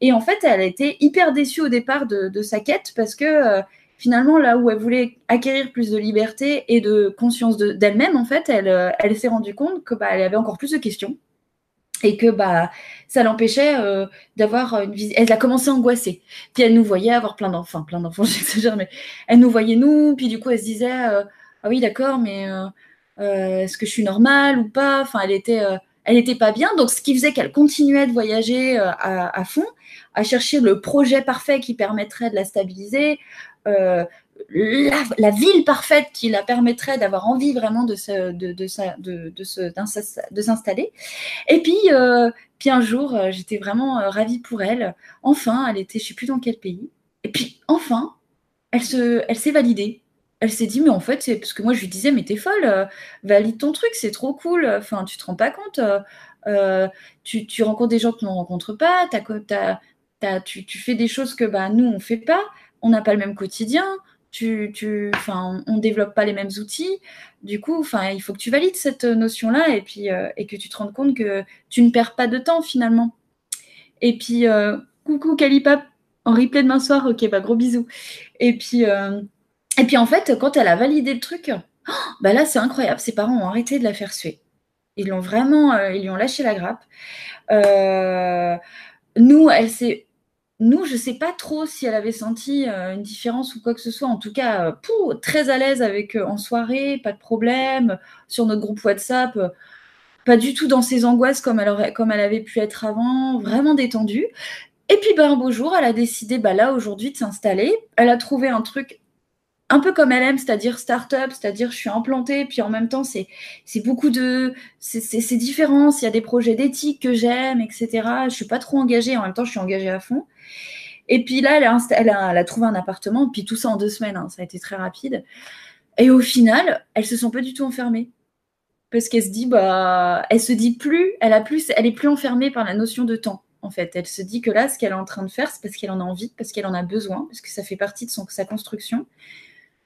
et en fait, elle a été hyper déçue au départ de sa quête, parce que finalement, là où elle voulait acquérir plus de liberté et de conscience d'elle-même, en fait, elle, euh, elle s'est rendue compte que bah, elle avait encore plus de questions et que bah ça l'empêchait euh, d'avoir une visite. Elle a commencé à angoisser. Puis elle nous voyait avoir plein d'enfants, plein d'enfants, j'exagère, mais elle nous voyait nous. Puis du coup, elle se disait euh, ah oui d'accord, mais est-ce que je suis normale ou pas? Enfin, elle était n'était pas bien. Donc, ce qui faisait qu'elle continuait de voyager à, à, fond, à chercher le projet parfait qui permettrait de la stabiliser, euh, la, ville parfaite qui la permettrait d'avoir envie vraiment de, de, de, s'installer. Et puis, euh, puis un jour, euh, j'étais vraiment ravie pour elle. Enfin, elle était, je ne sais plus dans quel pays. Et puis, enfin, elle, se, elle s'est validée. Elle s'est dit, mais en fait, c'est parce que moi, je lui disais, mais t'es folle, valide ton truc, c'est trop cool. Enfin, tu te rends pas compte. tu, tu, rencontres des gens que tu ne rencontres pas. Tu tu, tu, fais des choses que bah, nous, on fait pas. On n'a pas le même quotidien. Tu, tu, on ne développe pas les mêmes outils. Du coup, il faut que tu valides cette notion-là et, euh, et que tu te rendes compte que tu ne perds pas de temps finalement. Et puis, euh, coucou Calipap, en replay demain soir. Ok, bah gros bisous. Et puis, euh, et puis en fait, quand elle a validé le truc, oh, bah là, c'est incroyable. Ses parents ont arrêté de la faire suer. Ils l'ont vraiment, ils lui ont lâché la grappe. nous, elle s'est nous, je ne sais pas trop si elle avait senti euh, une différence ou quoi que ce soit. En tout cas, euh, très à l'aise avec euh, en soirée, pas de problème. Sur notre groupe WhatsApp, pas du tout dans ses angoisses comme elle, aurait, avait pu être avant, vraiment détendue. Et puis, ben, un beau jour, elle a décidé, bah, là, aujourd'hui, de s'installer. Elle a trouvé un truc un peu comme elle aime, c'est-à-dire start-up, c'est-à-dire je suis implantée, puis en même temps, c'est beaucoup de. C'est différent, il y a des projets d'éthique que j'aime, etc. Je suis pas trop engagée, en même temps, je suis engagée à fond. Et puis là, elle a, trouvé un appartement, puis tout ça en deux semaines, hein, ça a été très rapide. Et au final, elle se sent pas du tout enfermée. Parce qu'elle se dit, bah, elle se dit plus, elle a plus, elle est plus enfermée par la notion de temps. En fait, elle se dit que là, ce qu'elle est en train de faire, c'est parce qu'elle en a envie, parce qu'elle en a besoin, parce que ça fait partie de son, sa construction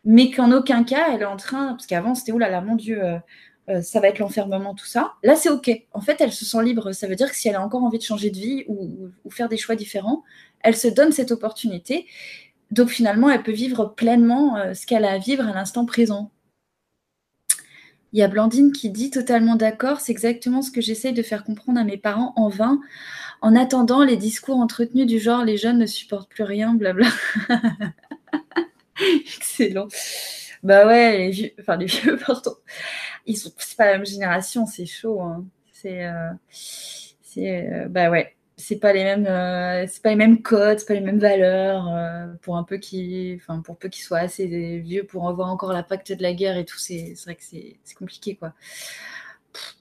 mais qu'en aucun cas, elle est en train, parce qu'avant c'était, oulala, là là, mon Dieu, euh, euh, ça va être l'enfermement, tout ça. Là, c'est OK. En fait, elle se sent libre. Ça veut dire que si elle a encore envie de changer de vie ou, faire des choix différents, elle se donne cette opportunité. Donc finalement, elle peut vivre pleinement euh, ce qu'elle a à vivre à l'instant présent. Il y a Blandine qui dit totalement d'accord, c'est exactement ce que j'essaye de faire comprendre à mes parents en vain, en attendant les discours entretenus du genre les jeunes ne supportent plus rien, blabla. Excellent. Bah ouais, les vieux, enfin les vieux, pardon. Ils sont, c'est pas la même génération, c'est chaud. Hein. C'est, euh, c'est, euh, bah ouais, c'est pas les mêmes, euh, c'est pas les mêmes codes, c'est pas les mêmes valeurs. pour un peu qui, enfin pour peu qu'ils soient assez vieux pour avoir encore l'impact de la guerre et tout, c'est, vrai que c'est, compliqué quoi.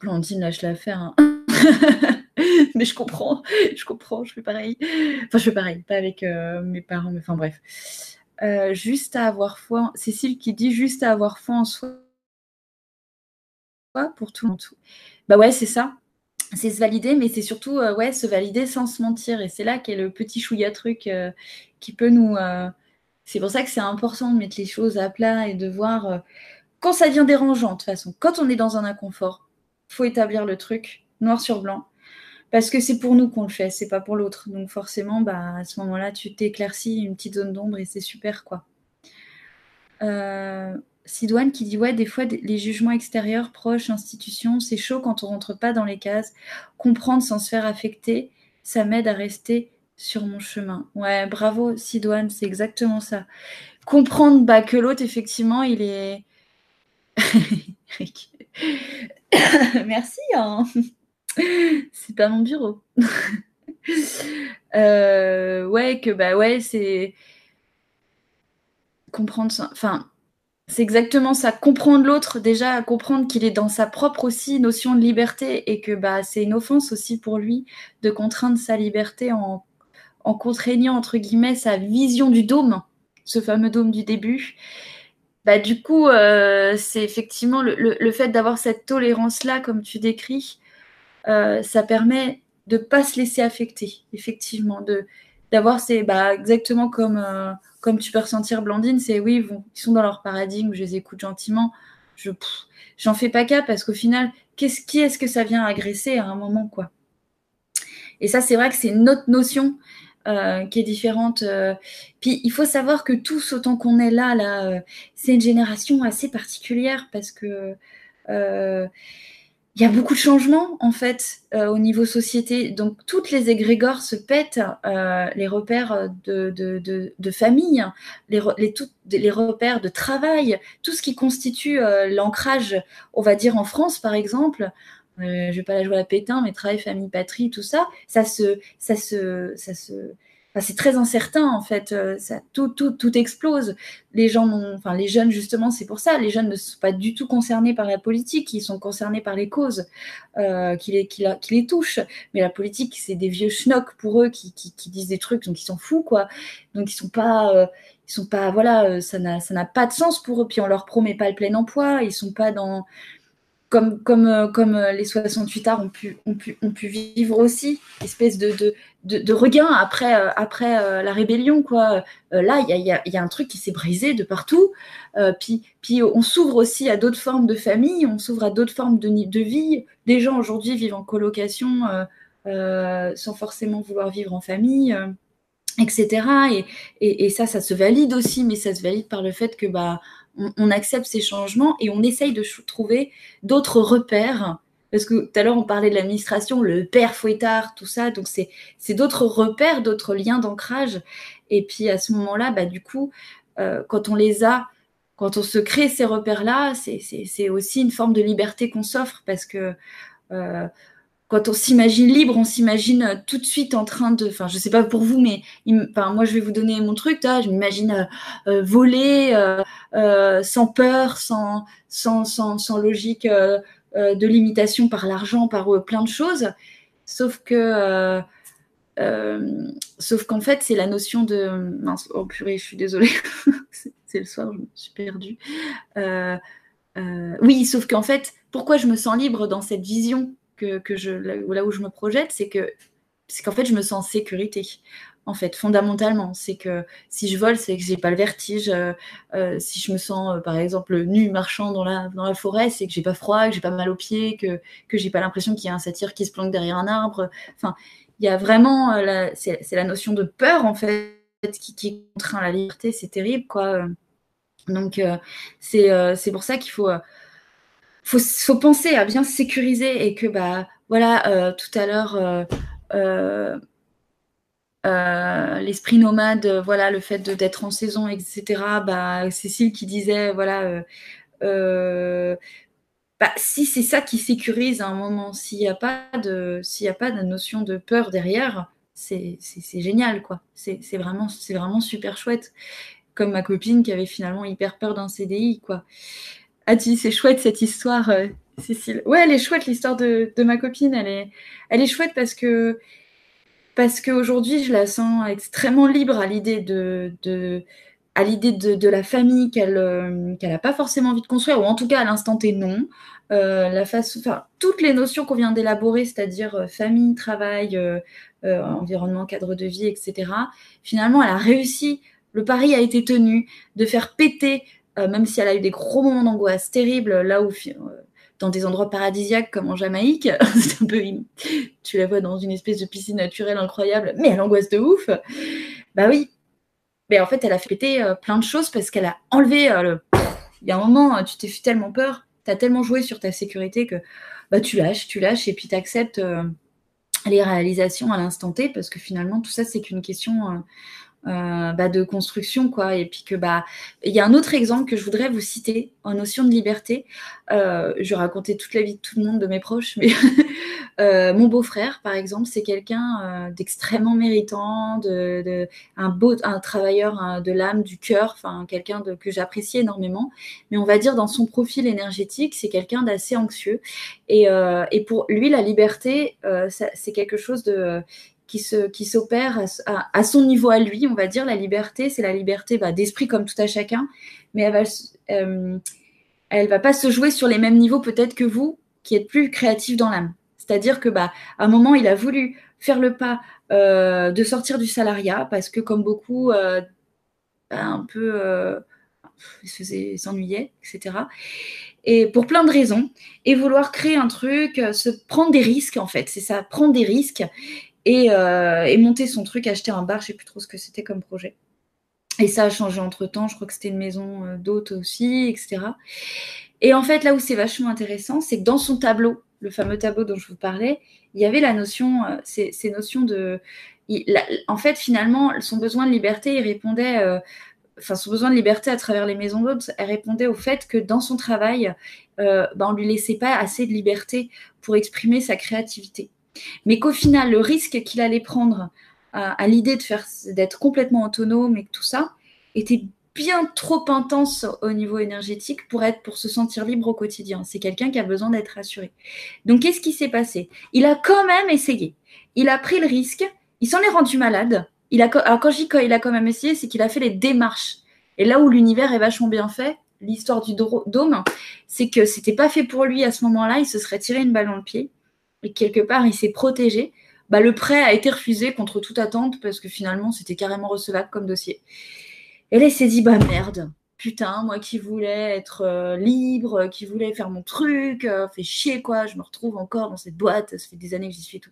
Blandine, lâche l'affaire. Hein. mais je comprends, je comprends, je fais pareil. Enfin, je fais pareil, pas avec mes parents, mais enfin bref. Euh, juste à avoir foi. Cécile qui dit juste à avoir foi en soi pour tout le monde. Bah ouais, c'est ça. C'est se valider, mais c'est surtout euh, ouais, se valider sans se mentir. Et c'est là qu'est le petit chouïa truc euh, qui peut nous. C'est pour ça que c'est important de mettre les choses à plat et de voir quand ça devient dérangeant. De toute façon, quand on est dans un inconfort, faut établir le truc noir sur blanc parce que c'est pour nous qu'on le fait, c'est pas pour l'autre. Donc forcément, bah, à ce moment-là, tu t'éclaircis une petite zone d'ombre et c'est super, quoi. Euh, Sidoine qui dit ouais, des fois les jugements extérieurs, proches, institutions, c'est chaud quand on rentre pas dans les cases. Comprendre sans se faire affecter, ça m'aide à rester sur mon chemin. Ouais, bravo Sidoine, c'est exactement ça. Comprendre bah, que l'autre, effectivement, il est. Merci. Hein c'est pas mon bureau. Euh, ouais, que bah ouais, c'est comprendre. Enfin, c'est exactement ça. Comprendre l'autre, déjà, comprendre qu'il est dans sa propre aussi notion de liberté et que bah c'est une offense aussi pour lui de contraindre sa liberté en, en contraignant entre guillemets sa vision du dôme, ce fameux dôme du début. Bah, du coup, euh, c'est effectivement le, le fait d'avoir cette tolérance-là, comme tu décris, euh, ça permet de ne pas se laisser affecter, effectivement, de d'avoir ces bah, exactement comme euh, comme tu peux ressentir Blandine, c'est oui, ils sont dans leur paradigme, je les écoute gentiment, je j'en fais pas cas parce qu'au final, qu'est-ce qui est-ce que ça vient agresser à un moment quoi? Et ça, c'est vrai que c'est une autre notion euh, qui est différente. Puis il faut savoir que tous, autant qu'on est là, là, c'est une génération assez particulière parce que il y a beaucoup de changements en fait euh, au niveau société. Donc toutes les égrégores se pètent, euh, les repères de, de, de, famille, les, les, les, repères de travail, tout ce qui constitue euh, l'ancrage, on va dire en France par exemple. je ne vais pas la jouer à Pétain, mais travail, famille, patrie, tout ça, ça se, ça se, ça se, c'est très incertain en fait. Euh, tout, explose. Les gens, enfin les jeunes justement, c'est pour ça. Les jeunes ne sont pas du tout concernés par la politique. Ils sont concernés par les causes euh, qui, les, qui, qui, les touchent. Mais la politique, c'est des vieux schnocks pour eux qui, disent des trucs, donc ils s'en foutent quoi. Donc ils sont pas, euh, sont pas, voilà, ça n'a, ça n'a pas de sens pour eux. Puis on leur promet pas le plein emploi. Ils sont pas dans comme, comme, euh, comme euh, les 68 arts ont pu, ont, pu, ont pu vivre aussi, espèce de, de, de, regain après, euh, après la rébellion. Quoi. là, il y a, y a, un truc qui s'est brisé de partout. puis, puis on s'ouvre aussi à d'autres formes de famille, on s'ouvre à d'autres formes de, de vie. Des gens aujourd'hui vivent en colocation sans forcément vouloir vivre en famille. etc. Et, et, et, ça, ça se valide aussi, mais ça se valide par le fait que bah, on, accepte ces changements et on essaye de trouver d'autres repères. Parce que tout à l'heure, on parlait de l'administration, le père fouettard, tout ça. Donc, c'est d'autres repères, d'autres liens d'ancrage. Et puis, à ce moment-là, bah, du coup, euh, quand on les a, quand on se crée ces repères-là, c'est aussi une forme de liberté qu'on s'offre parce que euh, quand on s'imagine libre, on s'imagine euh, tout de suite en train de. Enfin, je sais pas pour vous, mais moi, je vais vous donner mon truc. Je m'imagine euh, euh, voler sans peur, sans logique de limitation par l'argent, par plein de choses. Sauf que. sauf qu'en fait, c'est la notion de. Mince, oh purée, je suis désolée. c'est le soir, je me suis perdue. oui, sauf qu'en fait, pourquoi je me sens libre dans cette vision? Que, je, là où je me projette, c'est que c'est qu'en fait, je me sens en sécurité. En fait, fondamentalement, c'est que si je vole, c'est que j'ai pas le vertige. Euh, euh, si je me sens, euh, par exemple, nu marchant dans la, dans la forêt, c'est que j'ai pas froid, que j'ai pas mal aux pieds, que que j'ai pas l'impression qu'il y a un satyre qui se planque derrière un arbre. Enfin, il y a vraiment, c'est la notion de peur en fait qui, contraint la liberté. C'est terrible, quoi. Donc, c'est pour ça qu'il faut faut, faut penser à bien sécuriser et que bah voilà euh, tout à l'heure euh, euh, l'esprit nomade voilà le fait d'être en saison etc bah Cécile qui disait voilà bah, si c'est ça qui sécurise à un moment s'il n'y a pas de s'il a pas de notion de peur derrière c'est génial quoi. C'est vraiment c'est vraiment super chouette. Comme ma copine qui avait finalement hyper peur d'un CDI quoi ah, c'est chouette cette histoire, euh, Cécile. Ouais, elle est chouette l'histoire de, ma copine. Elle est, elle est chouette parce que parce qu'aujourd'hui, je la sens extrêmement libre à l'idée de, de, à l'idée de, la famille qu'elle euh, qu'elle n'a pas forcément envie de construire, ou en tout cas à l'instant T non. Euh, la face, enfin, toutes les notions qu'on vient d'élaborer, c'est-à-dire famille, travail, environnement, cadre de vie, etc. Finalement, elle a réussi. Le pari a été tenu de faire péter euh, même si elle a eu des gros moments d'angoisse terribles, là où euh, dans des endroits paradisiaques comme en Jamaïque, c'est un peu, tu la vois dans une espèce de piscine naturelle incroyable, mais elle angoisse de ouf. Bah oui. Mais en fait, elle a fait péter euh, plein de choses parce qu'elle a enlevé le. Il y a un moment, tu t'es fait tellement peur, tu as tellement joué sur ta sécurité que bah, tu lâches, tu lâches et puis tu acceptes les réalisations à l'instant T parce que finalement, tout ça, c'est qu'une question euh, bah, de construction quoi. Et puis que bah il y a un autre exemple que je voudrais vous citer en notion de liberté. Euh, je raconter toute la vie de tout le monde de mes proches mais euh, mon beau-frère par exemple c'est quelqu'un d'extrêmement méritant de, un beau un travailleur de l'âme du cœur enfin quelqu'un que j'apprécie énormément. Mais on va dire dans son profil énergétique c'est quelqu'un d'assez anxieux. Et, et, pour lui la liberté c'est quelque chose de qui se qui s'opère à, son niveau à lui, on va dire. La liberté, c'est la liberté bah, d'esprit comme tout à chacun, mais elle va, euh, elle va pas se jouer sur les mêmes niveaux peut-être que vous, qui êtes plus créatif dans l'âme. C'est-à-dire que bah à un moment, il a voulu faire le pas euh, de sortir du salariat parce que comme beaucoup, euh, bah, un peu, il se s'ennuyait, etc. Et pour plein de raisons, et vouloir créer un truc, se prendre des risques en fait, c'est ça, prendre des risques euh, et, monter son truc, acheter un bar, je sais plus trop ce que c'était comme projet. Et ça a changé entre temps, je crois que c'était une maison euh, d'hôte aussi, etc. Et en fait, là où c'est vachement intéressant, c'est que dans son tableau, le fameux tableau dont je vous parlais, il y avait la notion, euh, ces, notions de. en fait, finalement, son besoin de liberté, il répondait. enfin, son besoin de liberté à travers les maisons d'hôtes, elle répondait au fait que dans son travail, ben, on lui laissait pas assez de liberté pour exprimer sa créativité mais qu'au final, le risque qu'il allait prendre à, l'idée d'être complètement autonome et tout ça était bien trop intense au niveau énergétique pour être pour se sentir libre au quotidien. C'est quelqu'un qui a besoin d'être rassuré. Donc qu'est-ce qui s'est passé? Il a quand même essayé. Il a pris le risque. Il s'en est rendu malade. A alors quand je dis qu'il a quand même essayé, c'est qu'il a fait les démarches. Et là où l'univers est vachement bien fait, l'histoire du dôme, c'est que c'était pas fait pour lui à ce moment-là, il se serait tiré une balle dans le pied, et quelque part, il s'est protégé. Bah, le prêt a été refusé contre toute attente parce que finalement, c'était carrément recevable comme dossier. Et là, s'est dit, bah merde, putain, moi qui voulais être euh, libre, qui voulais faire mon truc, euh, fait chier quoi, je me retrouve encore dans cette boîte, ça fait des années que j'y suis et tout.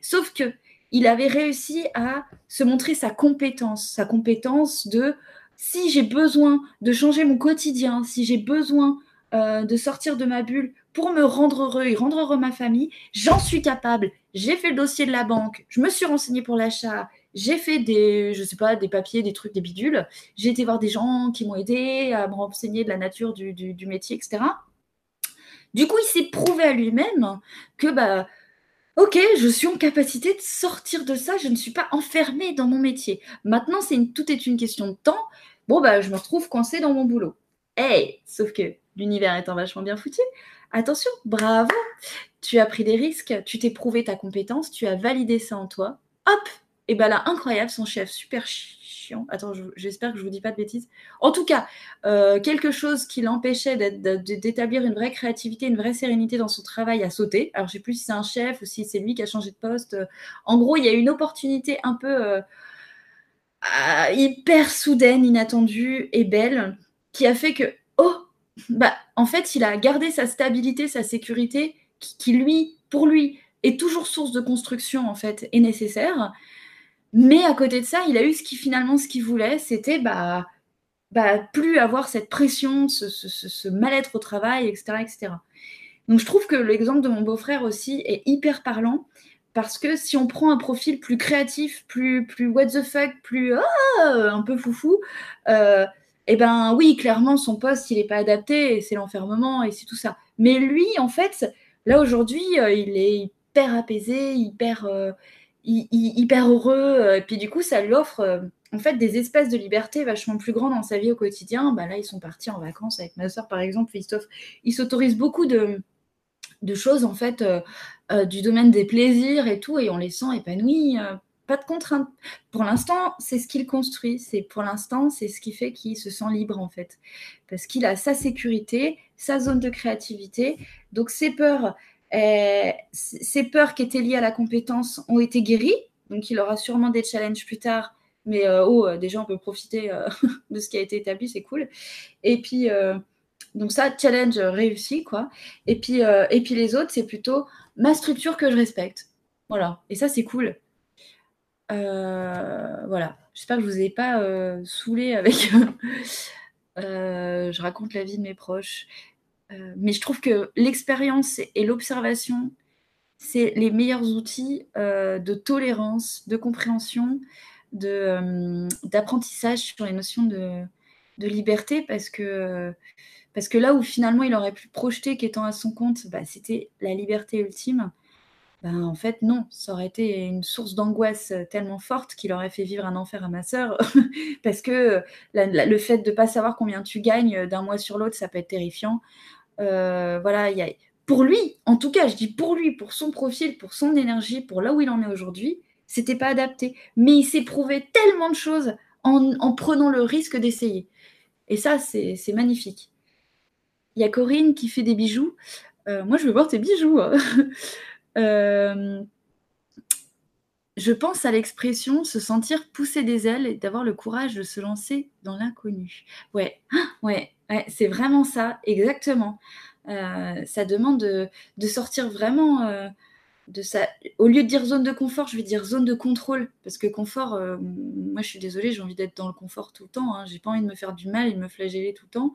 Sauf que il avait réussi à se montrer sa compétence, sa compétence de si j'ai besoin de changer mon quotidien, si j'ai besoin euh, de sortir de ma bulle pour me rendre heureux et rendre heureux ma famille, j'en suis capable. J'ai fait le dossier de la banque, je me suis renseignée pour l'achat, j'ai fait des, je sais pas, des papiers, des trucs, des bidules. J'ai été voir des gens qui m'ont aidé à me renseigner de la nature du, du métier, etc. Du coup, il s'est prouvé à lui-même que bah Ok, je suis en capacité de sortir de ça, je ne suis pas enfermée dans mon métier. Maintenant, c'est une, tout est une question de temps. Bon, bah, je me retrouve coincée dans mon boulot. Hey, sauf que l'univers étant vachement bien foutu, attention, bravo, tu as pris des risques, tu t'es prouvé ta compétence, tu as validé ça en toi. Hop, et bah là, incroyable, son chef, super chiant. Attends, j'espère que je vous dis pas de bêtises. En tout cas, euh, quelque chose qui l'empêchait d'établir une vraie créativité, une vraie sérénité dans son travail a sauté. Alors, je sais plus si c'est un chef ou si c'est lui qui a changé de poste. En gros, il y a une opportunité un peu euh, ah, hyper soudaine, inattendue et belle qui a fait que, bah, en fait, il a gardé sa stabilité, sa sécurité, qui, lui, pour lui, est toujours source de construction, en fait, et nécessaire. Mais à côté de ça, il a eu ce qui finalement ce qu'il voulait, c'était bah, bah, plus avoir cette pression, ce, mal-être au travail, etc., etc. Donc je trouve que l'exemple de mon beau-frère aussi est hyper parlant parce que si on prend un profil plus créatif, plus, what the fuck, plus ah, un peu foufou, euh, eh ben oui, clairement son poste il n'est pas adapté, c'est l'enfermement et c'est tout ça. Mais lui, en fait, là aujourd'hui, euh, il est hyper apaisé, hyper, euh, hyper heureux. Euh, et puis du coup, ça lui offre en fait des espaces de liberté vachement plus grands dans sa vie au quotidien. Bah, là, ils sont partis en vacances avec ma soeur, par exemple. Ils s'autorisent beaucoup de, de, choses en fait du domaine des plaisirs et tout, et on les sent épanouis. Pas de contraintes. Pour l'instant, c'est ce qu'il construit. C'est pour l'instant, c'est ce qui fait qu'il se sent libre en fait, parce qu'il a sa sécurité, sa zone de créativité. Donc ses peurs, ces peurs qui étaient liées à la compétence ont été guéries, donc il aura sûrement des challenges plus tard, mais euh, oh, euh, déjà on peut profiter euh, de ce qui a été établi, c'est cool. Et puis, donc ça, challenge réussi, quoi. Et puis, et puis les autres, c'est plutôt ma structure que je respecte. Voilà, et ça, c'est cool. Voilà, j'espère que je vous ai pas saoulé avec. je raconte la vie de mes proches. Euh, mais je trouve que l'expérience et l'observation, c'est les meilleurs outils euh, de tolérance, de compréhension, euh, d'apprentissage sur les notions de, liberté, parce que, parce que là où finalement il aurait pu projeter qu'étant à son compte, bah, c'était la liberté ultime. Ben, en fait, non, ça aurait été une source d'angoisse tellement forte qu'il aurait fait vivre un enfer à ma sœur. parce que le fait de ne pas savoir combien tu gagnes d'un mois sur l'autre, ça peut être terrifiant. Euh, voilà, pour lui, en tout cas, je dis pour lui, pour son profil, pour son énergie, pour là où il en est aujourd'hui, c'était pas adapté. Mais il s'est prouvé tellement de choses en, prenant le risque d'essayer. Et ça, c'est magnifique. Il y a Corinne qui fait des bijoux. Euh, moi, je veux voir tes bijoux. Hein. Euh, je pense à l'expression se sentir pousser des ailes et d'avoir le courage de se lancer dans l'inconnu. Ouais, ouais, c'est vraiment ça, exactement. Euh, ça demande de, sortir vraiment euh, de ça. Au lieu de dire zone de confort, je vais dire zone de contrôle. Parce que confort, moi je suis désolée, j'ai envie d'être dans le confort tout le temps. Hein. J'ai pas envie de me faire du mal et de me flageller tout le temps.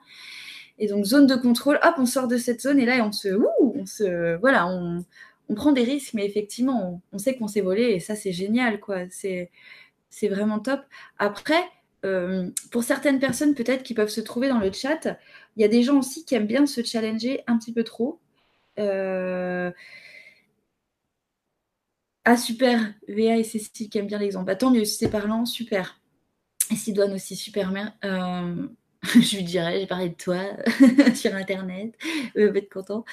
Et donc zone de contrôle, hop, on sort de cette zone et là on se, on se, voilà, on, prend des risques, mais effectivement, on, sait qu'on s'est volé et ça c'est génial, quoi. C'est, vraiment top. Après, euh, pour certaines personnes peut-être qui peuvent se trouver dans le chat, il y a des gens aussi qui aiment bien se challenger un petit peu trop. Euh, ah super, VA et Cécile qui aiment bien l'exemple. Bah, tant mieux, c'est parlant, super. Et Sidoine aussi, super. Euh... je lui dirais, j'ai parlé de toi sur Internet, euh, va être content.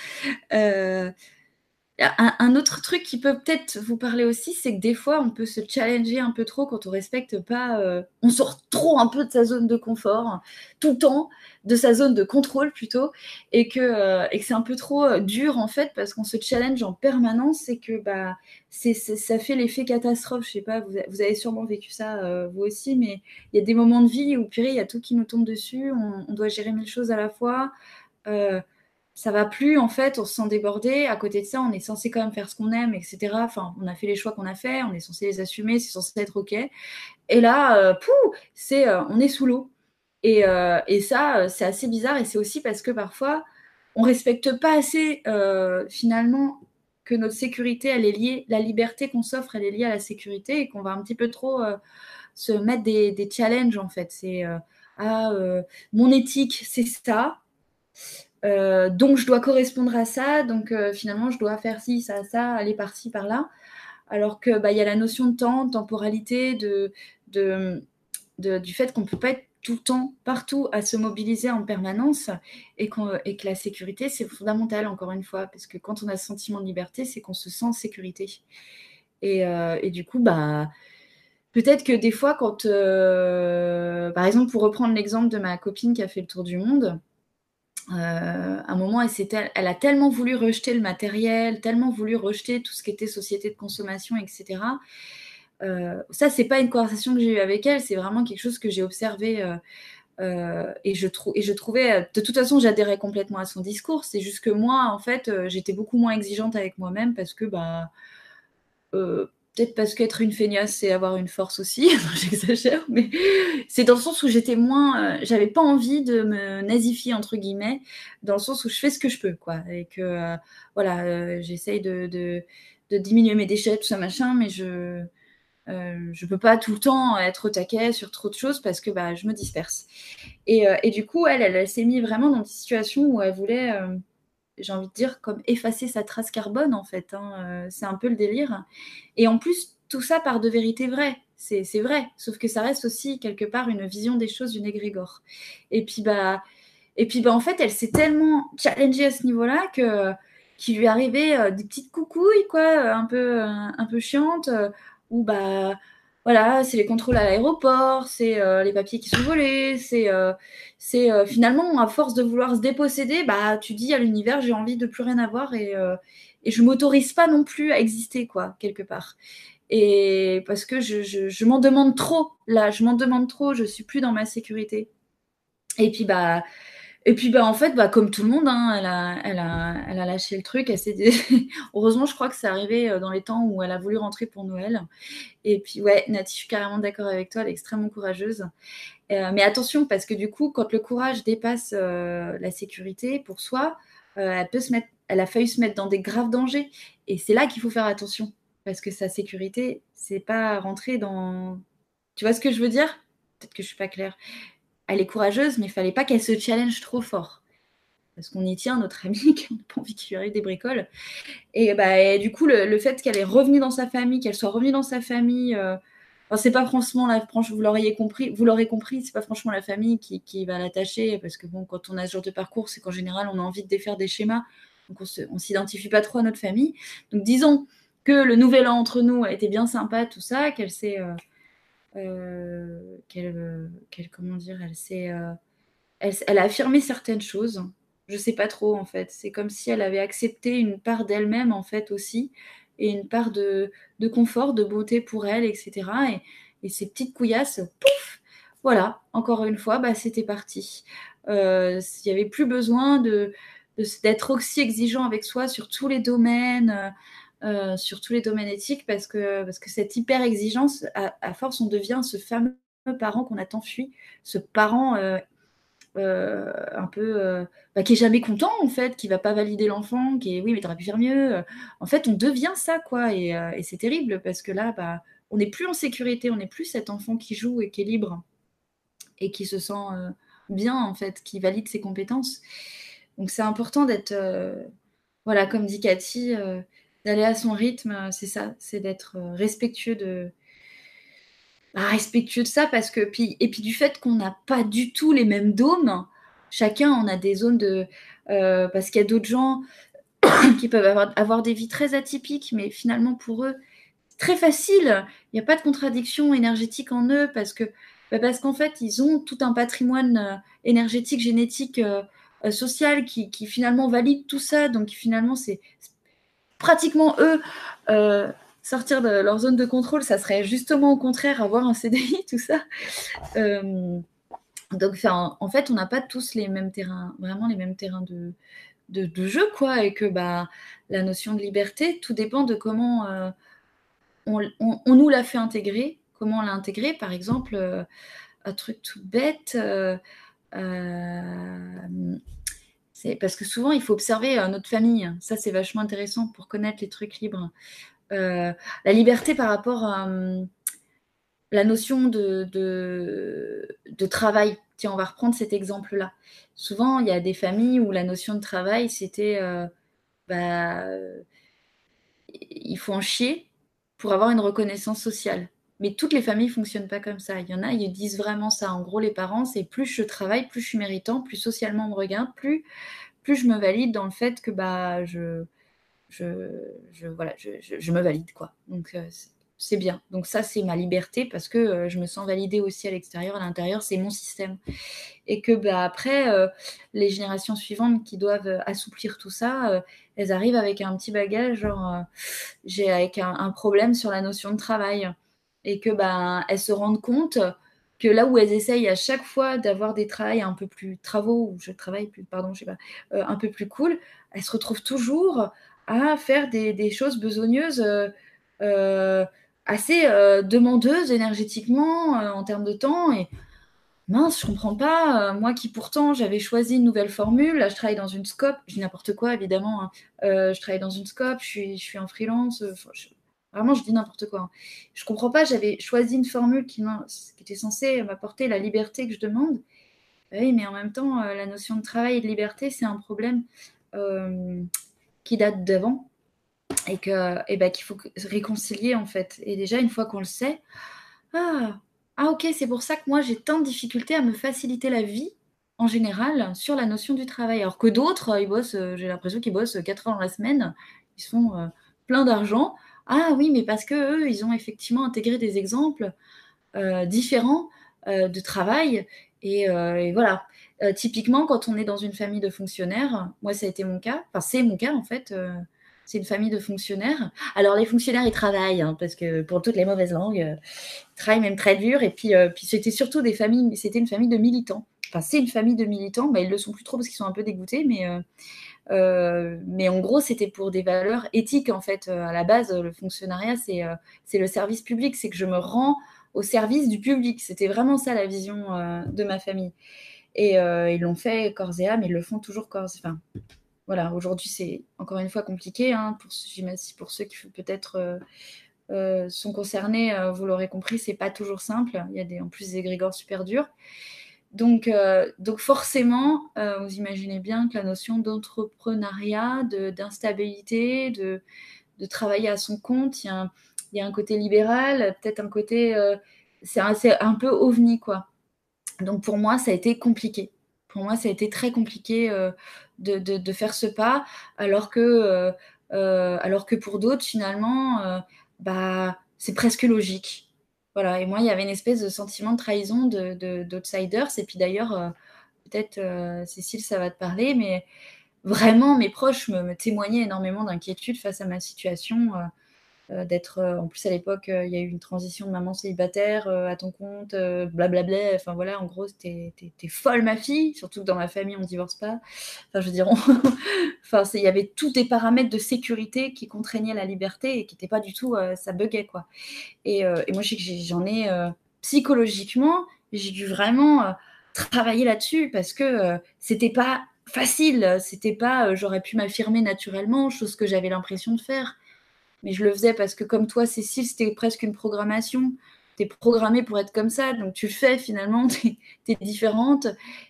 Un, autre truc qui peut peut-être vous parler aussi, c'est que des fois, on peut se challenger un peu trop quand on respecte pas. Euh, on sort trop un peu de sa zone de confort, tout le temps, de sa zone de contrôle plutôt, et que, euh, et que c'est un peu trop euh, dur en fait, parce qu'on se challenge en permanence et que bah, c'est, ça fait l'effet catastrophe. Je sais pas, vous, avez sûrement vécu ça vous aussi, mais il y a des moments de vie où, purée, il y a tout qui nous tombe dessus, on, on doit gérer mille choses à la fois ça va plus, en fait, on se sent débordé. À côté de ça, on est censé quand même faire ce qu'on aime, etc. Enfin, on a fait les choix qu'on a fait, on est censé les assumer, c'est censé être OK. Et là, euh, c'est, euh, on est sous l'eau. Et, euh, et ça, c'est assez bizarre. Et c'est aussi parce que parfois, on respecte pas assez, finalement, que notre sécurité, elle est liée, la liberté qu'on s'offre, elle est liée à la sécurité et qu'on va un petit peu trop se mettre des, des, challenges, en fait. C'est, ah, mon éthique, c'est ça. Euh, donc je dois correspondre à ça, donc euh, finalement je dois faire ci, ça, ça, aller par-ci, par-là. Alors que bah, y a la notion de temps, de temporalité, de, du fait qu'on ne peut pas être tout le temps, partout, à se mobiliser en permanence et, et que la sécurité, c'est fondamental, encore une fois, parce que quand on a ce sentiment de liberté, c'est qu'on se sent en sécurité. Et, euh, et du coup, bah, peut-être que des fois, quand, par exemple, pour reprendre l'exemple de ma copine qui a fait le tour du monde, euh, un moment, elle, a tellement voulu rejeter le matériel, tellement voulu rejeter tout ce qui était société de consommation, etc. Euh, ça, c'est pas une conversation que j'ai eue avec elle, c'est vraiment quelque chose que j'ai observé. Euh, euh, et, je et je trouvais, de toute façon, j'adhérais complètement à son discours. C'est juste que moi, en fait, j'étais beaucoup moins exigeante avec moi-même parce que, bah, Peut-être parce qu'être une feignasse, c'est avoir une force aussi. J'exagère, mais c'est dans le sens où j'étais moins. Euh, j'avais pas envie de me nazifier, entre guillemets, dans le sens où je fais ce que je peux, quoi. Et que, euh, voilà, euh, j'essaye de, diminuer mes déchets, tout ça, machin, mais je. je peux pas tout le temps être au taquet sur trop de choses parce que bah, je me disperse. Et, et du coup, elle, elle, elle s'est mise vraiment dans une situation où elle voulait j'ai envie de dire, comme effacer sa trace carbone, en fait. Hein, euh, c'est un peu le délire. Et en plus, tout ça part de vérité vraie. C'est vrai. Sauf que ça reste aussi, quelque part, une vision des choses d'une égrégore. Et puis, bah, et puis, bah, en fait, elle s'est tellement challengée à ce niveau-là que qu'il lui arrivait euh, des petites coucouilles, quoi, un peu, un peu chiantes, euh, bah, voilà, c'est les contrôles à l'aéroport, c'est euh, les papiers qui sont volés, c'est euh, euh, finalement à force de vouloir se déposséder, bah tu dis à l'univers j'ai envie de plus rien avoir et, et je m'autorise pas non plus à exister quoi quelque part. Et parce que je, m'en demande trop là, je m'en demande trop, je suis plus dans ma sécurité. Et puis bah et puis, bah, en fait, bah, comme tout le monde, hein, elle, a, elle, a, elle, a, lâché le truc. Elle Heureusement, je crois que c'est arrivé euh, dans les temps où elle a voulu rentrer pour Noël. Et puis, ouais, Nati, je suis carrément d'accord avec toi. Elle est extrêmement courageuse. Euh, mais attention, parce que du coup, quand le courage dépasse euh, la sécurité pour soi, elle, peut se mettre, elle a failli se mettre dans des graves dangers. Et c'est là qu'il faut faire attention. Parce que sa sécurité, c'est pas rentrer dans. Tu vois ce que je veux dire? Peut-être que je suis pas claire elle est courageuse, mais il fallait pas qu'elle se challenge trop fort. Parce qu'on y tient, notre amie, qui n'a pas envie qu'il lui des bricoles. Et, bah, du coup, le, fait qu'elle est revenue dans sa famille, qu'elle soit revenue dans sa famille, euh, c'est pas franchement la vous l'aurez compris, c'est pas franchement la famille qui, va l'attacher, parce que quand on a ce genre de parcours, c'est qu'en général, on a envie de défaire des schémas, donc on s'identifie pas trop à notre famille. Donc disons que le nouvel an entre nous a été bien sympa, tout ça, qu'elle s'est euh, euh, qu'elle, comment dire, elle s'est, euh, elle, a affirmé certaines choses. Je sais pas trop en fait. C'est comme si elle avait accepté une part d'elle-même en fait aussi et une part de, de confort, de beauté pour elle, etc. Et, ces petites couillasses, pouf, voilà. Encore une fois, bah, c'était parti. Euh, il n'y avait plus besoin de, d'être aussi exigeant avec soi sur tous les domaines. Euh, sur tous les domaines éthiques parce que, parce que cette hyper exigence, à, force, on devient ce fameux parent qu'on a tant fui, ce parent euh, euh, un peu bah, qui est jamais content en fait, qui va pas valider l'enfant, qui est oui mais t'aurais pu faire mieux. En fait, on devient ça quoi et, c'est terrible parce que là, bah, on n'est plus en sécurité, on n'est plus cet enfant qui joue et qui est libre et qui se sent bien en fait, qui valide ses compétences. Donc c'est important d'être, voilà, comme dit Cathy, d'aller à son rythme, euh, c'est ça, c'est d'être euh, respectueux de respectueux de ça parce que puis et puis du fait qu'on n'a pas du tout les mêmes dômes, chacun on a des zones de euh, parce qu'il y a d'autres gens qui peuvent avoir, avoir, des vies très atypiques, mais finalement pour eux, très facile. Il n'y a pas de contradiction énergétique en eux parce que bah, parce qu'en fait, ils ont tout un patrimoine énergétique, génétique, social qui, finalement valide tout ça. Donc finalement, c'est pratiquement eux. sortir de leur zone de contrôle, ça serait justement au contraire avoir un CDI, tout ça. donc, en fait, on n'a pas tous les mêmes terrains, vraiment les mêmes terrains de, de, jeu, quoi, et que bah, la notion de liberté, tout dépend de comment on, nous l'a fait intégrer, comment on l'a intégré. Par exemple, euh, un truc tout bête, euh, euh, parce que souvent il faut observer notre famille. Ça, c'est vachement intéressant pour connaître les trucs libres. la liberté par rapport à la notion de, de, travail. Tiens, on va reprendre cet exemple-là. Souvent, il y a des familles où la notion de travail, c'était bah, il faut en chier pour avoir une reconnaissance sociale. Mais toutes les familles fonctionnent pas comme ça. Il y en a, ils disent vraiment ça. En gros, les parents, c'est plus je travaille, plus je suis méritant, plus socialement on me regarde, plus, plus je me valide dans le fait que bah je, je, voilà, je, me valide quoi. Donc euh, c'est bien. Donc ça, c'est ma liberté parce que euh, je me sens validée aussi à l'extérieur, à l'intérieur, c'est mon système. Et que bah, après, euh, les générations suivantes qui doivent assouplir tout ça, elles arrivent avec un petit bagage, genre j'ai avec un, problème sur la notion de travail. Et que bah, elles se rendent compte que là où elles essayent à chaque fois d'avoir des travails un peu plus travaux, ou je travaille plus, pardon, je sais pas, un peu plus cool, elles se retrouvent toujours à faire des, choses besogneuses assez euh, demandeuse énergétiquement euh, en termes de temps. Et mince, je comprends pas. Euh, moi qui pourtant j'avais choisi une nouvelle formule, là je travaille dans une scope, je n'importe quoi évidemment. Hein. je travaille dans une scope, je suis, je suis en freelance. Vraiment, je dis n'importe quoi. Hein. Je comprends pas. J'avais choisi une formule qui, était censée m'apporter la liberté que je demande. Bah oui, mais en même temps, la notion de travail et de liberté, c'est un problème qui date d'avant et ben, qu'il faut réconcilier en fait. Et déjà, une fois qu'on le sait, ah, ah ok, c'est pour ça que moi j'ai tant de difficultés à me faciliter la vie en général sur la notion du travail. Alors que d'autres, ils bossent, euh, j'ai l'impression qu'ils bossent 4 heures dans la semaine, ils se font euh, plein d'argent. Ah oui, mais parce que eux, ils ont effectivement intégré des exemples euh, différents de travail. Et, et voilà. typiquement, quand on est dans une famille de fonctionnaires, moi ça a été mon cas, enfin c'est mon cas en fait c'est une famille de fonctionnaires. Alors les fonctionnaires, ils travaillent, hein, parce que pour toutes les mauvaises langues, euh, ils travaillent même très dur. Et puis, euh, puis c'était surtout des familles, c'était une famille de militants. Enfin, c'est une famille de militants, mais ils le sont plus trop parce qu'ils sont un peu dégoûtés, mais, euh, mais en gros, c'était pour des valeurs éthiques, en fait. À la base, le fonctionnariat, c'est c'est le service public, c'est que je me rends au service du public. C'était vraiment ça la vision de ma famille. Et ils l'ont fait corps et âme, ils le font toujours corps. Enfin, voilà, aujourd'hui, c'est encore une fois compliqué. Hein, pour, ceux qui peut-être euh, euh, sont concernés, euh, vous l'aurez compris, c'est pas toujours simple. Il y a des, en plus des égrégores super durs. Donc, donc forcément, vous imaginez bien que la notion d'entrepreneuriat, d'instabilité, de, travailler à son compte, il y a un, côté libéral, peut-être un côté... c'est un, un, peu ovni, quoi. Donc pour moi, ça a été compliqué. Pour moi, ça a été très compliqué de, faire ce pas, alors que, euh, euh, alors que pour d'autres, finalement, euh, bah, c'est presque logique. Voilà, et moi, il y avait une espèce de sentiment de trahison d'outsiders. De, et puis d'ailleurs, peut-être, Cécile, ça va te parler, mais vraiment, mes proches me, me témoignaient énormément d'inquiétude face à ma situation. Euh, d'être. Euh, en plus, à l'époque, euh, il y a eu une transition de maman célibataire à ton compte, blablabla. Enfin voilà, en gros, t'es folle, ma fille. Surtout que dans ma famille, on divorce pas. Enfin, je veux dire, enfin, il y avait tous des paramètres de sécurité qui contraignaient la liberté et qui n'étaient pas du tout. ça buguait, quoi. Et, et moi, j'en ai psychologiquement, j'ai dû vraiment travailler là-dessus parce que c'était pas facile, c'était pas j'aurais pu m'affirmer naturellement, chose que j'avais l'impression de faire mais je le faisais parce que comme toi, Cécile, c'était presque une programmation. Tu es programmée pour être comme ça, donc tu le fais finalement, tu es, différente.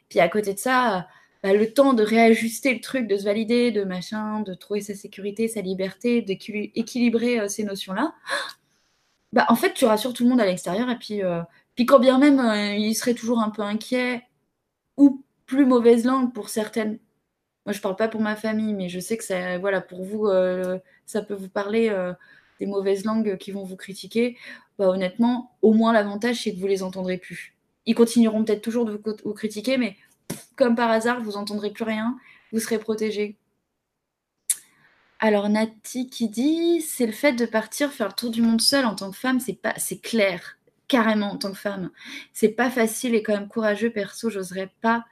Puis à côté de ça, bah, le temps de réajuster le truc, de se valider, de machin, de trouver sa sécurité, sa liberté, d'équilibrer euh, ces notions-là, bah, en fait, tu rassures tout le monde à l'extérieur. Et puis, euh, puis quand bien même, euh, il serait toujours un peu inquiet ou plus mauvaise langue pour certaines moi je parle pas pour ma famille, mais je sais que ça, voilà, pour vous, ça peut vous parler des mauvaises langues qui vont vous critiquer. Bah, honnêtement, au moins l'avantage c'est que vous les entendrez plus. Ils continueront peut-être toujours de vous, vous critiquer, mais comme par hasard, vous entendrez plus rien, vous serez protégé. Alors Nati qui dit c'est le fait de partir faire le tour du monde seule en tant que femme, c'est pas c'est clair carrément en tant que femme. C'est pas facile et quand même courageux perso, j'oserais pas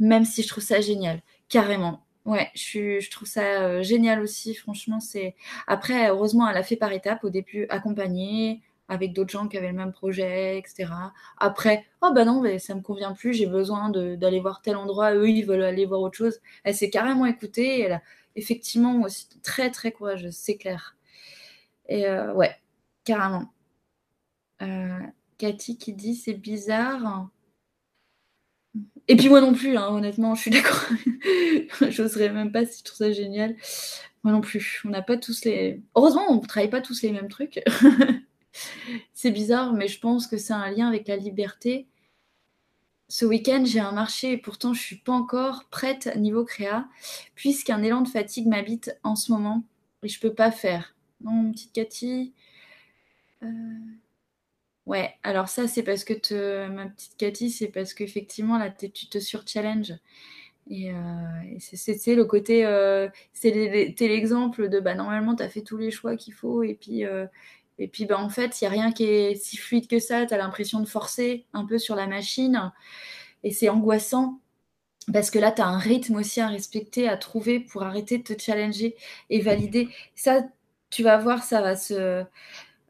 même si je trouve ça génial, carrément. Ouais, je, trouve ça euh, génial aussi, franchement, c'est après heureusement elle a fait par étapes au début accompagnée avec d'autres gens qui avaient le même projet, etc. Après, oh bah non, mais ça me convient plus, j'ai besoin d'aller voir tel endroit, eux ils veulent aller voir autre chose. Elle s'est carrément écoutée, elle a effectivement aussi très très courageuse, c'est clair. Et euh, ouais, carrément. Euh, Cathy qui dit c'est bizarre. Et puis moi non plus, hein, honnêtement, je suis d'accord. J'oserais même pas si je trouve ça génial. Moi non plus. On n'a pas tous les. Heureusement, on ne travaille pas tous les mêmes trucs. c'est bizarre, mais je pense que c'est un lien avec la liberté. Ce week-end, j'ai un marché et pourtant je suis pas encore prête niveau créa, puisqu'un élan de fatigue m'habite en ce moment et je peux pas faire. Non, petite Cathy. Euh, ouais, alors ça, c'est parce que ma petite Cathy, c'est parce qu'effectivement, là, tu te sur-challenge. Et, euh, c'est le côté, euh, c'est l'exemple de bah, normalement, tu as fait tous les choix qu'il faut, et puis, et puis, bah, en fait, il n'y a rien qui est si fluide que ça. Tu as l'impression de forcer un peu sur la machine. Et c'est angoissant parce que là, tu as un rythme aussi à respecter, à trouver pour arrêter de te challenger et valider. Ça, tu vas voir, ça va se.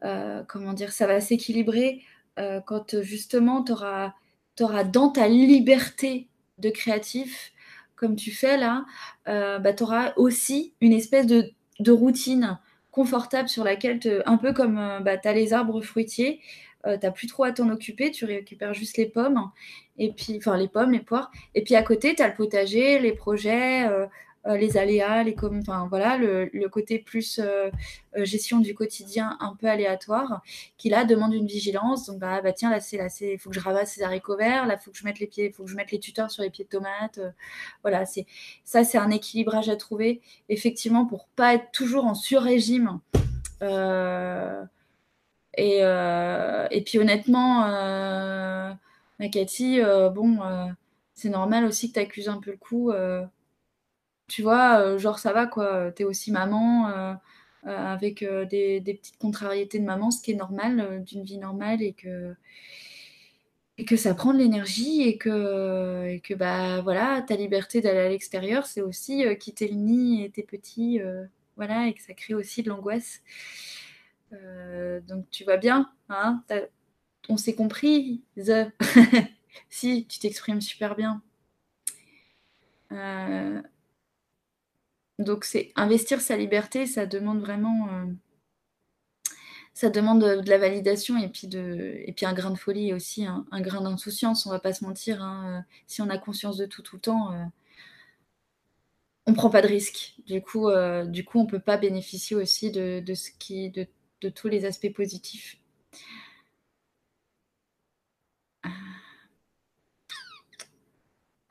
Euh, comment dire Ça va s'équilibrer euh, quand justement tu auras, dans ta liberté de créatif, comme tu fais là, euh, bah, tu auras aussi une espèce de, de routine confortable sur laquelle, un peu comme euh, bah, tu as les arbres fruitiers, euh, tu n'as plus trop à t'en occuper, tu récupères juste les pommes, et puis, enfin les pommes, les poires, et puis à côté, tu as le potager, les projets, euh, euh, les aléas, les voilà, le, côté plus euh, euh, gestion du quotidien un peu aléatoire, qui là demande une vigilance. Donc bah, bah tiens là c'est là faut que je ramasse ces haricots verts, là faut que je mette les pieds, faut que je mette les tuteurs sur les pieds de tomates. voilà, c'est ça c'est un équilibrage à trouver effectivement pour pas être toujours en sur-régime. et, et puis honnêtement, Cathy, bon, c'est normal aussi que tu accuses un peu le coup tu vois, euh, genre ça va quoi, t'es aussi maman euh, euh, avec des, petites contrariétés de maman, ce qui est normal, d'une vie normale et que et que ça prend de l'énergie et que, et que bah voilà, ta liberté d'aller à l'extérieur, c'est aussi quitter le nid et tes petits, voilà, et que ça crée aussi de l'angoisse. donc tu vas bien, hein on s'est compris, si tu t'exprimes super bien. Donc c'est investir sa liberté, ça demande vraiment euh, ça demande de, la validation et puis, de, et puis un grain de folie aussi un, grain d'insouciance, on va pas se mentir. Hein, euh, si on a conscience de tout tout le temps, euh, on prend pas de risque. Du coup, du coup on peut pas bénéficier aussi de, de, de tous les aspects positifs.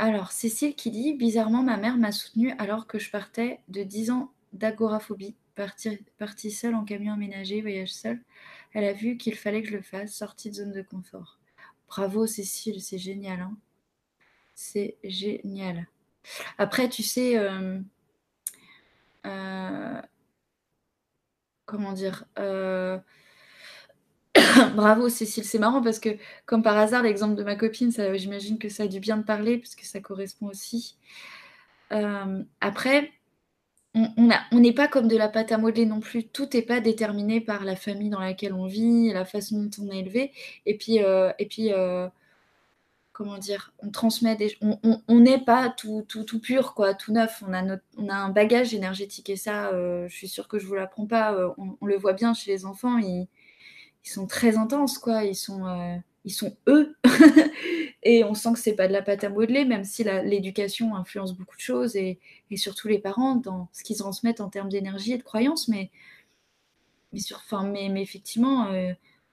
Alors, Cécile qui dit Bizarrement, ma mère m'a soutenue alors que je partais de 10 ans d'agoraphobie. Partie, seule en camion aménagé, voyage seul. Elle a vu qu'il fallait que je le fasse, sortie de zone de confort. Bravo Cécile, c'est génial. Hein c'est génial. Après, tu sais, euh, euh, comment dire euh, Bravo Cécile, c'est marrant parce que comme par hasard, l'exemple de ma copine, j'imagine que ça a dû bien te parler puisque ça correspond aussi. Euh, après, on n'est pas comme de la pâte à modeler non plus. Tout n'est pas déterminé par la famille dans laquelle on vit, la façon dont on est élevé. Et puis, euh, et puis euh, comment dire, on transmet des... On n'est pas tout, tout, tout, pur, quoi, tout neuf. On a, un bagage énergétique et ça, je suis sûre que je ne vous l'apprends pas. On, le voit bien chez les enfants. Ils sont très intenses, quoi. Ils sont, euh, ils sont eux. et on sent que c'est pas de la pâte à modeler, même si l'éducation influence beaucoup de choses et, surtout les parents dans ce qu'ils transmettent en termes d'énergie et de croyances. Mais, mais, sur, mais, mais effectivement, euh,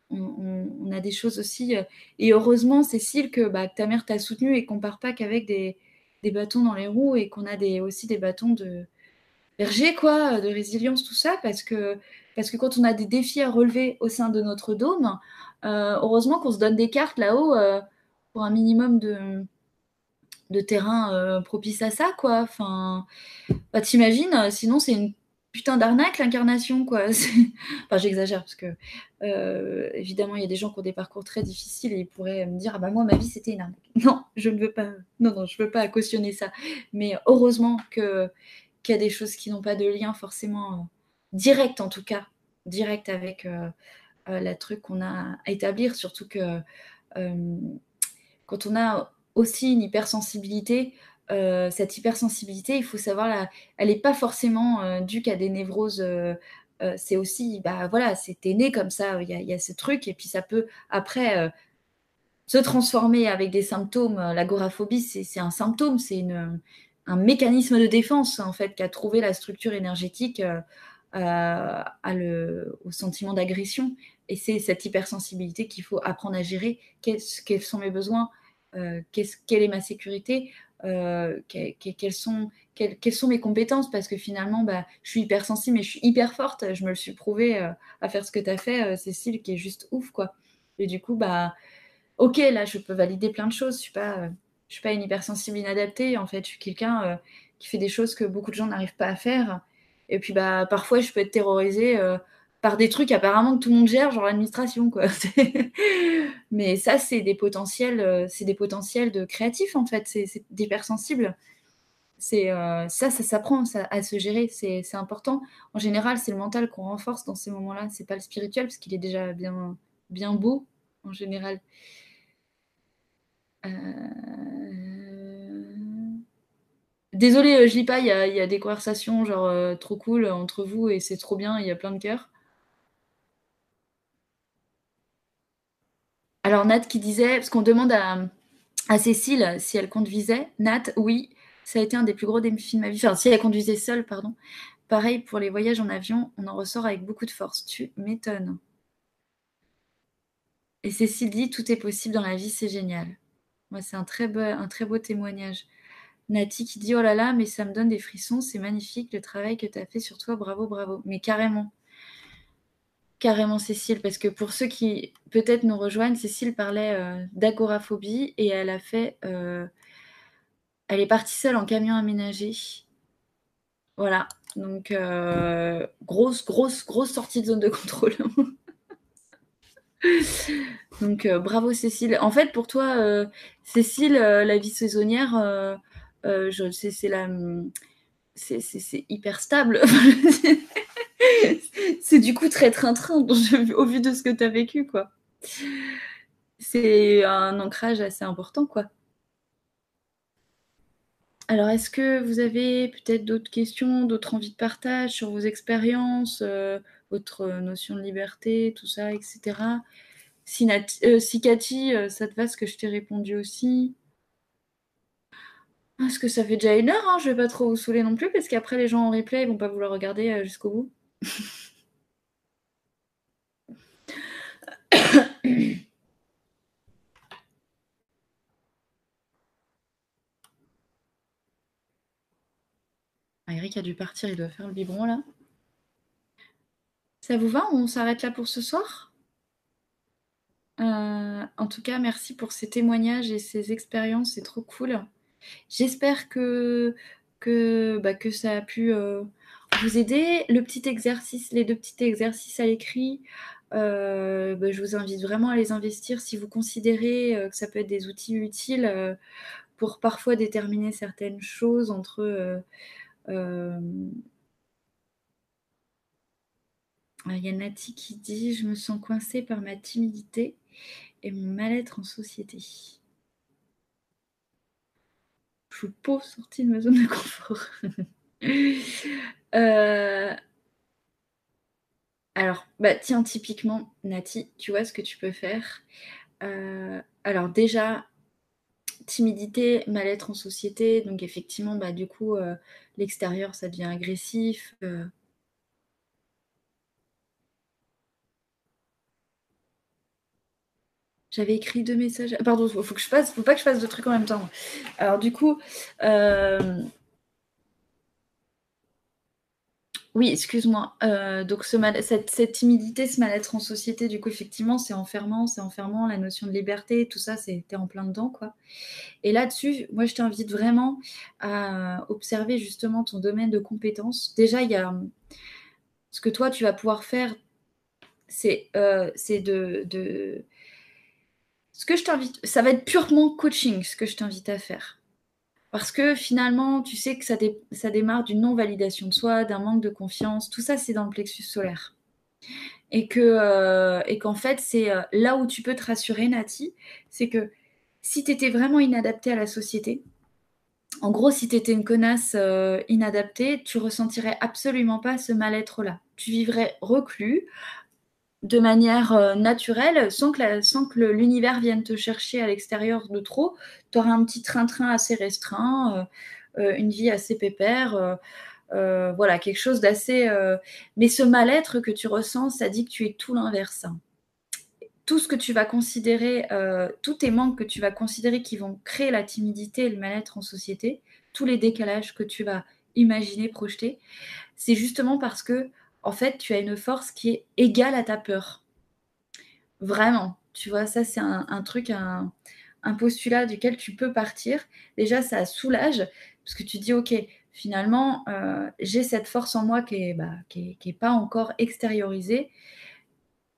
on, a des choses aussi. Euh, et heureusement, Cécile, que, bah, que ta mère t'a soutenue et qu'on part pas qu'avec des, des bâtons dans les roues et qu'on a des, aussi des bâtons de berger, quoi, de résilience, tout ça, parce que, parce que quand on a des défis à relever au sein de notre dôme, euh, heureusement qu'on se donne des cartes là-haut euh, pour un minimum de, terrain euh, propice à ça, quoi. Enfin, bah, t'imagines, sinon c'est une putain d'arnaque l'incarnation, quoi. enfin, j'exagère parce que évidemment il y a des gens qui ont des parcours très difficiles et ils pourraient me dire ah bah moi ma vie c'était une arnaque. Non, je ne veux pas. Non non, je veux pas cautionner ça. Mais heureusement qu'il y a des choses qui n'ont pas de lien forcément direct en tout cas, direct avec euh, la truc qu'on a à établir, surtout que euh, quand on a aussi une hypersensibilité, euh, cette hypersensibilité, il faut savoir, la, elle n'est pas forcément due qu'à des névroses. c'est aussi, bah voilà, c'était né comme ça, il y, a ce truc, et puis ça peut après se transformer avec des symptômes. L'agoraphobie, c'est un symptôme, c'est un mécanisme de défense en fait qui a trouvé la structure énergétique le, au sentiment d'agression. Et c'est cette hypersensibilité qu'il faut apprendre à gérer. Quels, sont mes besoins? Euh, Quelle est ma sécurité? Euh, quelles, sont, mes compétences? Parce que finalement, bah, je suis hypersensible, mais je suis hyper forte. Je me le suis prouvé euh, à faire ce que tu as fait, Cécile, qui est juste ouf. quoi. Et du coup, bah, ok, là, je peux valider plein de choses. Je suis pas, je suis pas une hypersensible inadaptée. En fait, je suis quelqu'un qui fait des choses que beaucoup de gens n'arrivent pas à faire. Et puis, bah, parfois, je peux être terrorisée par des trucs apparemment que tout le monde gère, genre l'administration, quoi. Mais ça, c'est des potentiels, euh, c'est des potentiels de créatifs, en fait. C'est d'hypersensibles. C'est euh, ça, ça s'apprend à se gérer, c'est important. En général, c'est le mental qu'on renforce dans ces moments-là. C'est pas le spirituel parce qu'il est déjà bien, bien beau en général. Euh... Désolée, je lis pas, il y, a des conversations genre euh, trop cool entre vous et c'est trop bien, il y a plein de cœurs. Alors Nat qui disait, parce qu'on demande à, Cécile si elle conduisait. Nat, oui, ça a été un des plus gros défis de ma vie. Enfin, si elle conduisait seule, pardon. Pareil pour les voyages en avion, on en ressort avec beaucoup de force. Tu m'étonnes. Et Cécile dit, tout est possible dans la vie, c'est génial. Moi, c'est un très beau témoignage. Nati qui dit, oh là là, mais ça me donne des frissons, c'est magnifique le travail que tu as fait sur toi, bravo, bravo. Mais carrément. Carrément, Cécile, parce que pour ceux qui peut-être nous rejoignent, Cécile parlait euh, d'agoraphobie et elle a fait. Euh, elle est partie seule en camion aménagé. Voilà. Donc, euh, grosse, grosse, grosse sortie de zone de contrôle. Donc, bravo, Cécile. En fait, pour toi, Cécile, la vie saisonnière, je sais, c'est hyper stable. c'est du coup très train-train au vu de ce que tu as vécu, quoi. C'est un ancrage assez important, quoi. Alors, est-ce que vous avez peut-être d'autres questions, d'autres envies de partage sur vos expériences, euh, votre notion de liberté, tout ça, etc. Si, euh, Cathy, euh, ça te va ce que je t'ai répondu aussi? Est-ce que ça fait déjà une heure hein Je vais pas trop vous saouler non plus, parce qu'après les gens en replay, ils vont pas vouloir regarder jusqu'au bout. Ah, Eric a dû partir, il doit faire le biberon là. Ça vous va On s'arrête là pour ce soir? Euh, En tout cas, merci pour ces témoignages et ces expériences, c'est trop cool. J'espère que, bah, que ça a pu euh, vous aider. Le petit exercice, les deux petits exercices à l'écrit, euh, bah, je vous invite vraiment à les investir si vous considérez euh, que ça peut être des outils utiles pour parfois déterminer certaines choses entre... Il y a Nati qui dit Je me sens coincée par ma timidité et mon mal-être en société. Je suis pauvre sortie de ma zone de confort. euh, alors, bah, tiens, typiquement, Nati, tu vois ce que tu peux faire. Euh, alors déjà, timidité, mal-être en société, donc effectivement, bah, du coup, euh, l'extérieur, ça devient agressif. Euh. J'avais écrit deux messages. Pardon, faut, je fasse, faut pas que je fasse deux trucs en même temps. Alors du coup, euh, oui, excuse-moi. Euh, donc ce cette, timidité, ce mal-être en société, du coup, effectivement, c'est enfermant, c'est enfermant. La notion de liberté, tout ça, c'était en plein dedans, quoi. Et là-dessus, moi, je t'invite vraiment à observer justement ton domaine de compétences. Déjà, il y a ce que toi, tu vas pouvoir faire, c'est euh, de ce que je t'invite, ça va être purement coaching, ce que je t'invite à faire. Parce que finalement, tu sais que ça, démarre d'une non-validation de soi, d'un manque de confiance. Tout ça, c'est dans le plexus solaire. Et euh, qu'en fait, c'est euh, là où tu peux te rassurer, Nati, c'est que si tu étais vraiment inadapté à la société, en gros, si tu étais une connasse euh, inadaptée, tu ressentirais absolument pas ce mal-être là. Tu vivrais reclus, de manière euh, naturelle, sans que, l'univers vienne te chercher à l'extérieur de trop. Tu auras un petit train-train assez restreint, euh, euh, une vie assez pépère. voilà, quelque chose d'assez. Mais ce mal-être que tu ressens, ça dit que tu es tout l'inverse. Tout ce que tu vas considérer, tous tes manques que tu vas considérer qui vont créer la timidité et le mal-être en société, tous les décalages que tu vas imaginer, projeter, c'est justement parce que en fait, tu as une force qui est égale à ta peur. Vraiment, tu vois, ça c'est un, truc, un, postulat duquel tu peux partir. Déjà, ça soulage, parce que tu dis, ok, finalement, euh, j'ai cette force en moi qui n'est bah, pas encore extériorisée,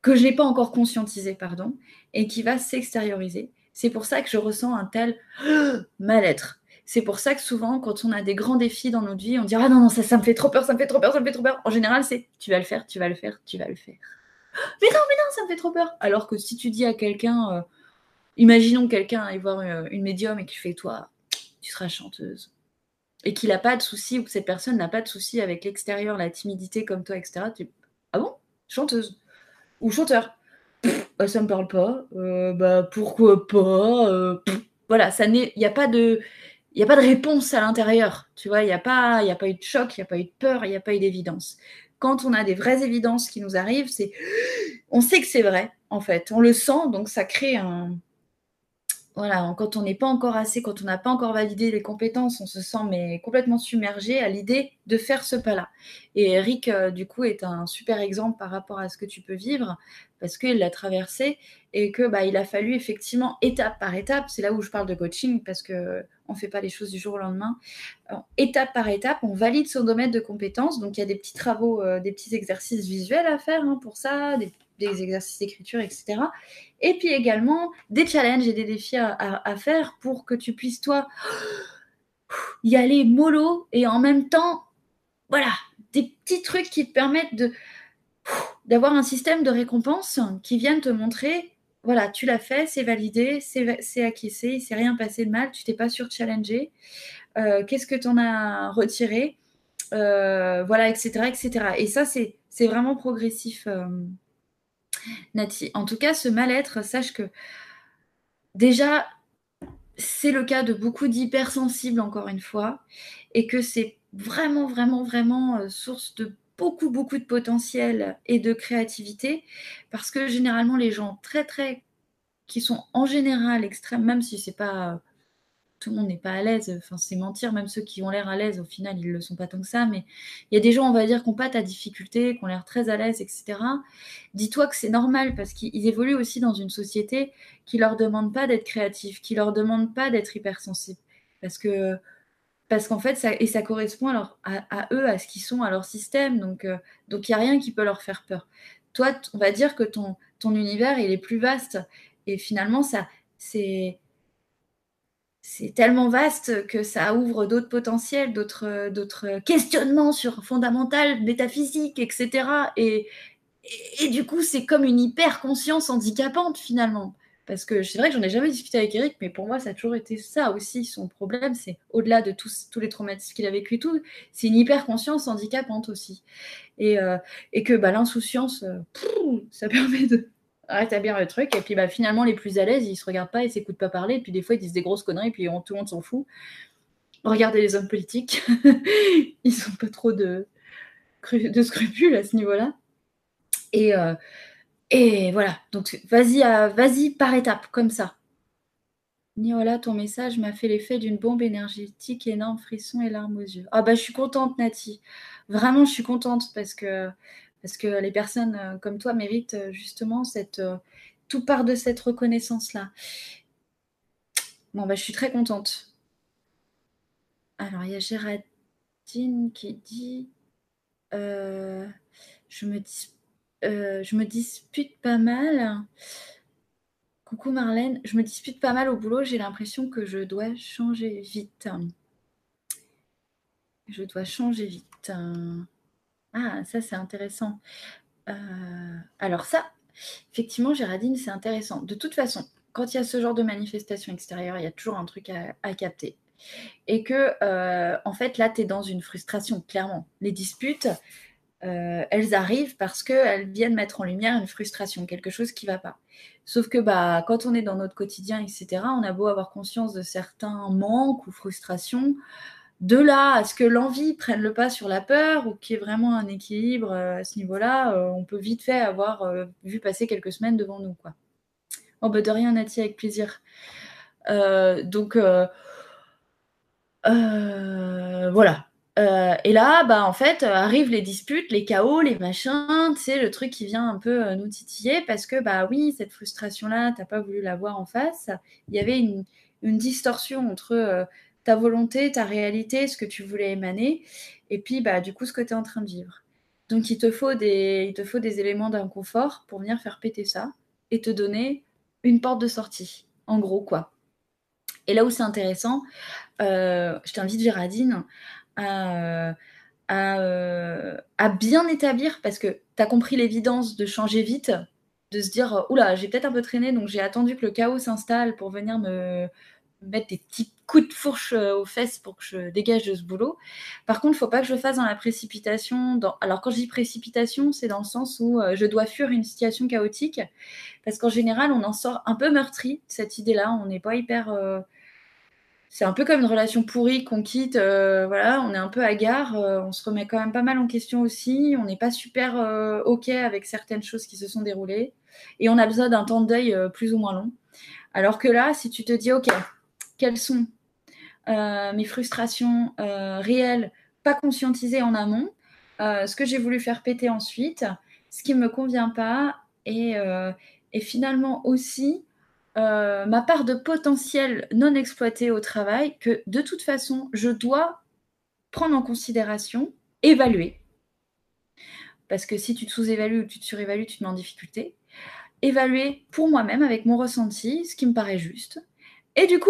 que je n'ai pas encore conscientisée, pardon, et qui va s'extérioriser. C'est pour ça que je ressens un tel mal-être. C'est pour ça que souvent, quand on a des grands défis dans notre vie, on dit Ah non, non, ça, ça me fait trop peur, ça me fait trop peur, ça me fait trop peur. En général, c'est Tu vas le faire, tu vas le faire, tu vas le faire. Mais non, mais non, ça me fait trop peur. Alors que si tu dis à quelqu'un, euh, imaginons quelqu'un aille voir une, euh, une médium et qu'il fait Toi, tu seras chanteuse. Et qu'il n'a pas de souci, ou que cette personne n'a pas de souci avec l'extérieur, la timidité comme toi, etc. Tu... Ah bon? Chanteuse. Ou chanteur. bah, ça me parle pas. Euh, bah pourquoi pas? Voilà, ça n'est. Il n'y a pas de il n'y a pas de réponse à l'intérieur. Tu vois, il n'y a, pas, a pas eu de choc, il n'y a pas eu de peur, il n'y a pas eu d'évidence. Quand on a des vraies évidences qui nous arrivent, c'est on sait que c'est vrai, en fait. On le sent, donc ça crée un. Voilà, quand on n'est pas encore assez, quand on n'a pas encore validé les compétences, on se sent mais complètement submergé à l'idée de faire ce pas-là. Et Eric, euh, du coup, est un super exemple par rapport à ce que tu peux vivre, parce qu'il l'a traversé et que bah, il a fallu effectivement étape par étape. C'est là où je parle de coaching parce que on fait pas les choses du jour au lendemain. étape par étape, on valide son domaine de compétences. Donc il y a des petits travaux, euh, des petits exercices visuels à faire hein, pour ça, des, exercices d'écriture, etc. Et puis également des challenges et des défis à, faire pour que tu puisses toi y aller mollo et en même temps, voilà, des petits trucs qui te permettent d'avoir un système de récompense qui vienne te montrer voilà, tu l'as fait, c'est validé, c'est acquiescé, il s'est rien passé de mal, tu t'es pas surchallengé. Euh, Qu'est-ce que tu en as retiré? Euh, Voilà, etc., etc. Et ça, c'est vraiment progressif, euh, Nati. En tout cas, ce mal-être, sache que déjà, c'est le cas de beaucoup d'hypersensibles, encore une fois, et que c'est vraiment, vraiment, vraiment euh, source de beaucoup, beaucoup de potentiel et de créativité, parce que généralement, les gens très, très, qui sont en général extrêmes, même si c'est pas, tout le monde n'est pas à l'aise, enfin, c'est mentir, même ceux qui ont l'air à l'aise, au final, ils le sont pas tant que ça, mais il y a des gens, on va dire, qui n'ont pas ta difficulté, qui ont l'air très à l'aise, etc. Dis-toi que c'est normal, parce qu'ils évoluent aussi dans une société qui leur demande pas d'être créatif, qui leur demande pas d'être hypersensible, parce que parce qu'en fait, ça, et ça correspond alors à, eux, à ce qu'ils sont, à leur système. Donc, euh, donc il n'y a rien qui peut leur faire peur. Toi, on va dire que ton, ton univers, il est plus vaste. Et finalement, ça, c'est, c'est tellement vaste que ça ouvre d'autres potentiels, d'autres, d'autres questionnements sur fondamental, métaphysique, etc. Et, et, du coup, c'est comme une hyper conscience handicapante finalement. Parce que c'est vrai que j'en ai jamais discuté avec Eric, mais pour moi, ça a toujours été ça aussi. Son problème, c'est au-delà de tous, tous les traumatismes qu'il a vécu, tout, c'est une hyper conscience handicapante aussi. Et, euh, et que bah, l'insouciance, euh, ça permet de rétablir le truc. Et puis bah, finalement, les plus à l'aise, ils se regardent pas, ils s'écoutent pas parler. Et puis des fois, ils disent des grosses conneries, et puis tout le monde s'en fout. Regardez les hommes politiques, ils sont pas trop de, de scrupules à ce niveau-là. Et, euh, Et voilà, donc vas-y vas par étapes, comme ça. Niola, ton message m'a fait l'effet d'une bombe énergétique, énorme frisson et larmes aux yeux. Ah bah je suis contente, Nati. Vraiment, je suis contente parce que, parce que les personnes euh, comme toi méritent euh, justement. Euh, tout part de cette reconnaissance-là. Bon, bah je suis très contente. Alors, il y a Géraldine qui dit... je me dispute pas mal. Coucou Marlène, je me dispute pas mal au boulot, j'ai l'impression que je dois changer vite. Je dois changer vite. Ah, ça c'est intéressant. Euh, alors ça, effectivement, Géraldine, c'est intéressant. De toute façon, quand il y a ce genre de manifestation extérieure, il y a toujours un truc à, capter. Et que, euh, en fait, là, tu es dans une frustration, clairement. Les disputes, euh, elles arrivent parce qu'elles viennent mettre en lumière une frustration, quelque chose qui ne va pas. Sauf que bah, quand on est dans notre quotidien, etc., on a beau avoir conscience de certains manques ou frustrations, de là à ce que l'envie prenne le pas sur la peur ou qu'il y ait vraiment un équilibre euh, à ce niveau-là, euh, on peut vite fait avoir vu passer quelques semaines devant nous. Quoi. Oh, bah de rien, Nati, avec plaisir. donc, voilà. Euh, et là, bah, en fait, euh, arrivent les disputes, les chaos, les machins, c'est le truc qui vient un peu euh, nous titiller parce que, bah oui, cette frustration-là, t'as pas voulu la voir en face. Il y avait une, distorsion entre ta volonté, ta réalité, ce que tu voulais émaner, et puis, bah, du coup, ce que tu es en train de vivre. Donc, il te faut des, il te faut éléments d'inconfort pour venir faire péter ça et te donner une porte de sortie, en gros, quoi. Et là où c'est intéressant, je t'invite, Géraldine, euh, euh, à, bien établir, parce que tu as compris l'évidence de changer vite, de se dire, oula, j'ai peut-être un peu traîné, donc j'ai attendu que le chaos s'installe pour venir me mettre des petits coups de fourche euh, aux fesses pour que je dégage de ce boulot. Par contre, il faut pas que je fasse dans la précipitation. Alors quand je dis précipitation, c'est dans le sens où je dois fuir une situation chaotique, parce qu'en général, on en sort un peu meurtri, cette idée-là, on n'est pas hyper c'est un peu comme une relation pourrie qu'on quitte. Euh, voilà, on est un peu hagard, euh, on se remet quand même pas mal en question aussi. On n'est pas super euh, OK avec certaines choses qui se sont déroulées. Et on a besoin d'un temps de deuil plus ou moins long. Alors que là, si tu te dis OK, quelles sont mes frustrations réelles, pas conscientisées en amont, ce que j'ai voulu faire péter ensuite, ce qui ne me convient pas, et, et finalement aussi euh, ma part de potentiel non exploité au travail que de toute façon, je dois prendre en considération, évaluer. Parce que si tu te sous-évalues ou tu te surévalues, tu te mets en difficulté. Évaluer pour moi-même avec mon ressenti, ce qui me paraît juste. Et du coup,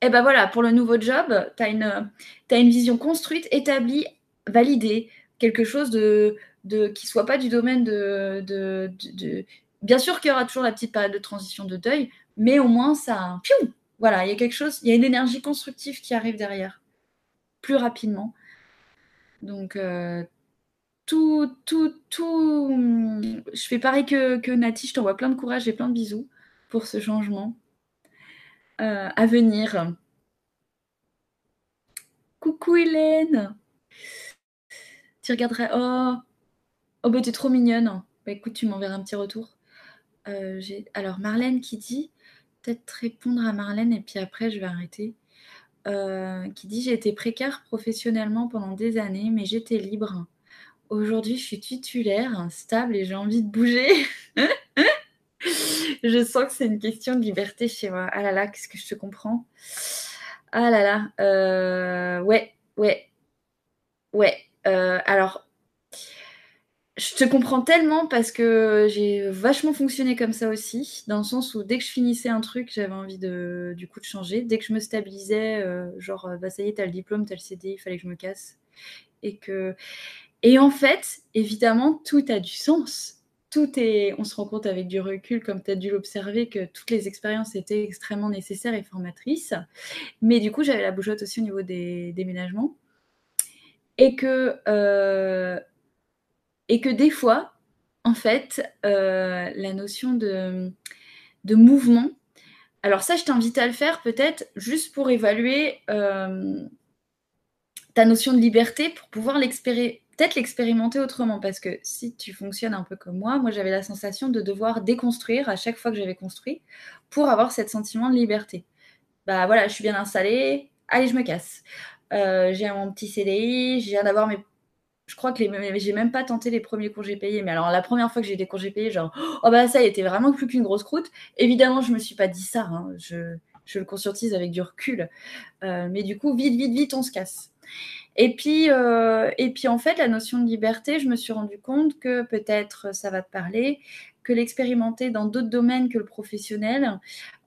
et eh ben voilà, pour le nouveau job, tu as une, une vision construite, établie, validée, quelque chose de, de qui soit pas du domaine de, de, Bien sûr qu'il y aura toujours la petite période de transition de deuil, mais au moins ça. Piou voilà, il y a quelque chose, il y a une énergie constructive qui arrive derrière, plus rapidement. Donc, euh, tout, tout, tout. Je fais pareil que, que Nati, je t'envoie plein de courage et plein de bisous pour ce changement euh, à venir. Coucou Hélène Tu regarderais. Oh, oh bah t'es trop mignonne. Bah écoute, tu m'enverras un petit retour. Euh, alors Marlène qui dit, peut-être répondre à Marlène et puis après je vais arrêter. Euh, qui dit j'ai été précaire professionnellement pendant des années, mais j'étais libre. Aujourd'hui, je suis titulaire, stable et j'ai envie de bouger. je sens que c'est une question de liberté chez moi. Ah là là, qu'est-ce que je te comprends? Ah là là, euh, ouais, ouais, ouais. alors, je te comprends tellement parce que j'ai vachement fonctionné comme ça aussi, dans le sens où dès que je finissais un truc, j'avais envie de, du coup de changer. Dès que je me stabilisais, euh, genre, bah ça y est, t'as le diplôme, t'as le CD, il fallait que je me casse. Et que, et en fait, évidemment, tout a du sens. Tout est, on se rend compte avec du recul, comme tu as dû l'observer, que toutes les expériences étaient extrêmement nécessaires et formatrices. Mais du coup, j'avais la bougeotte aussi au niveau des déménagements. Et que euh, et que des fois, en fait, euh, la notion de, de, mouvement, alors ça, je t'invite à le faire peut-être juste pour évaluer euh, ta notion de liberté, pour pouvoir peut-être l'expérimenter autrement parce que si tu fonctionnes un peu comme moi, moi j'avais la sensation de devoir déconstruire à chaque fois que j'avais construit pour avoir cet sentiment de liberté. Bah voilà, je suis bien installée, allez, je me casse. Euh, j'ai mon petit CDI, j'ai viens d'avoir mes. Je crois que j'ai même pas tenté les premiers congés payés. Mais alors, la première fois que j'ai des congés payés, genre, oh bah ça, était vraiment plus qu'une grosse croûte. Évidemment, je me suis pas dit ça. Hein. Je... je, le conscientise avec du recul. Euh, mais du coup, vite, vite, vite, on se casse. Et puis, euh, et puis, en fait, la notion de liberté, je me suis rendu compte que peut-être ça va te parler, que l'expérimenter dans d'autres domaines que le professionnel,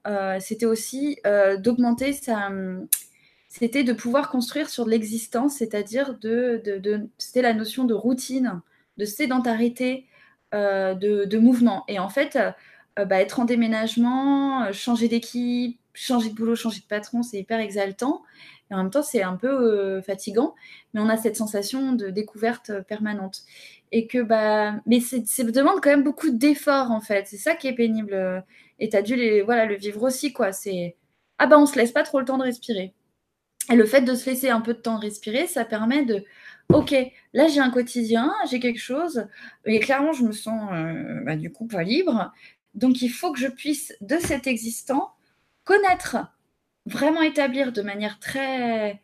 euh, c'était aussi euh, d'augmenter. C'était de pouvoir construire sur l'existence, c'est-à-dire de, de, c'était la notion de routine, de sédentarité, de, de, mouvement. Et en fait, bah, être en déménagement, changer d'équipe, changer de boulot, changer de patron, c'est hyper exaltant. Et en même temps, c'est un peu euh, fatigant, mais on a cette sensation de découverte euh, permanente. Et que, bah, mais ça demande quand même beaucoup d'efforts, en fait. C'est ça qui est pénible. Euh, et tu as dû les, voilà, le vivre aussi, quoi. C'est, ah bah, on se laisse pas trop le temps de respirer. Et le fait de se laisser un peu de temps respirer, ça permet de, ok, là j'ai un quotidien, j'ai quelque chose, et clairement je me sens bah, du coup pas libre. Donc il faut que je puisse, de cet existant, connaître vraiment établir de manière très,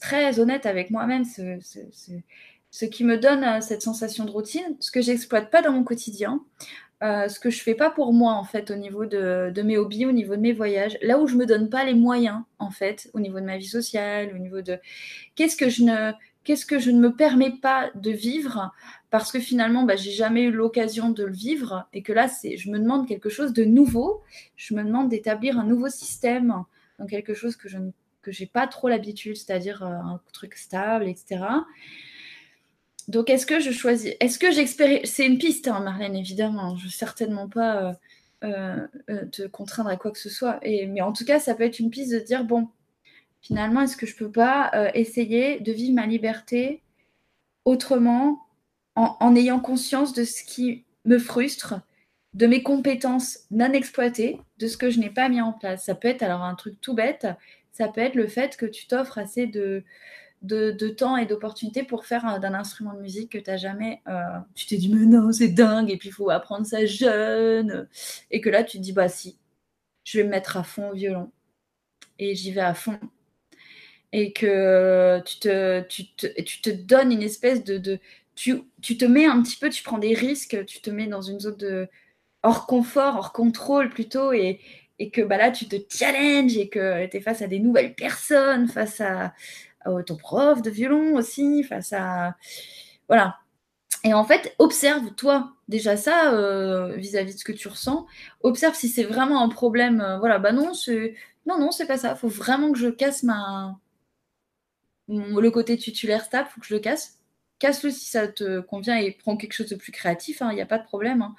très honnête avec moi-même ce, ce, qui me donne euh, cette sensation de routine, ce que j'exploite pas dans mon quotidien, euh, ce que je fais pas pour moi en fait au niveau de, de, mes hobbies, au niveau de mes voyages, là où je me donne pas les moyens en fait au niveau de ma vie sociale, au niveau de qu'est-ce que je ne qu'est-ce que je ne me permets pas de vivre parce que finalement, bah, j'ai jamais eu l'occasion de le vivre et que là, c'est, je me demande quelque chose de nouveau. Je me demande d'établir un nouveau système dans quelque chose que je que j'ai pas trop l'habitude, c'est-à-dire euh, un truc stable, etc. Donc, est-ce que je choisis Est-ce que j'expérimente C'est une piste, hein, Marlène, évidemment. Je ne certainement pas euh, euh, te contraindre à quoi que ce soit. Et, mais en tout cas, ça peut être une piste de dire bon, finalement, est-ce que je peux pas essayer de vivre ma liberté autrement, en, ayant conscience de ce qui me frustre, de mes compétences non exploitées, de ce que je n'ai pas mis en place. Ça peut être alors un truc tout bête, ça peut être le fait que tu t'offres assez de, temps et d'opportunités pour faire d'un instrument de musique que tu n'as jamais. Euh, tu t'es dit, mais non, c'est dingue, et puis il faut apprendre ça jeune. Et que là, tu te dis, bah si, je vais me mettre à fond au violon. Et j'y vais à fond et que tu te, tu te, tu te donnes une espèce de tu, te mets un petit peu, tu prends des risques, tu te mets dans une zone de hors confort, hors contrôle plutôt, et, que bah là, tu te challenges et que tu es face à des nouvelles personnes, face à, ton prof de violon aussi, face à... Voilà. Et en fait, observe, toi, déjà ça, euh, vis-à-vis de ce que tu ressens. Observe si c'est vraiment un problème. Euh, voilà, bah non, c'est... Non, non, c'est pas ça. Faut vraiment que je casse ma, le côté titulaire stable, faut que je le casse. Casse-le si ça te convient et prends quelque chose de plus créatif, il hein, n'y a pas de problème. Hein.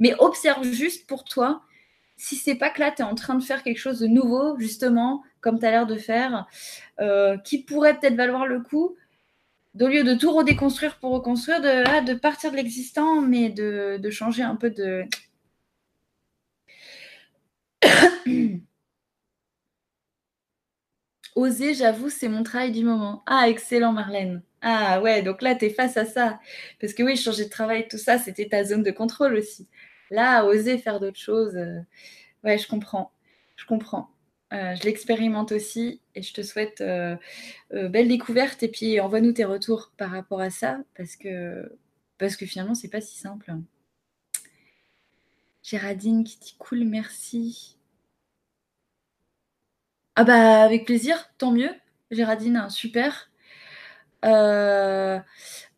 Mais observe juste pour toi si c'est pas que là, tu es en train de faire quelque chose de nouveau, justement, comme tu as l'air de faire, euh, qui pourrait peut-être valoir le coup, au lieu de tout redéconstruire pour reconstruire, de, ah, partir de l'existant, mais de, de changer un peu de. Oser, j'avoue, c'est mon travail du moment. Ah, excellent, Marlène. Ah ouais, donc là, tu face à ça. Parce que oui, changer de travail, tout ça, c'était ta zone de contrôle aussi. Là, oser faire d'autres choses, euh, ouais, je comprends. Je comprends. Euh, je l'expérimente aussi et je te souhaite euh, belle découverte et puis envoie-nous tes retours par rapport à ça parce que, parce que finalement, c'est pas si simple. Géraldine qui dit cool, merci. Ah bah avec plaisir, tant mieux. Géraldine, super. Euh,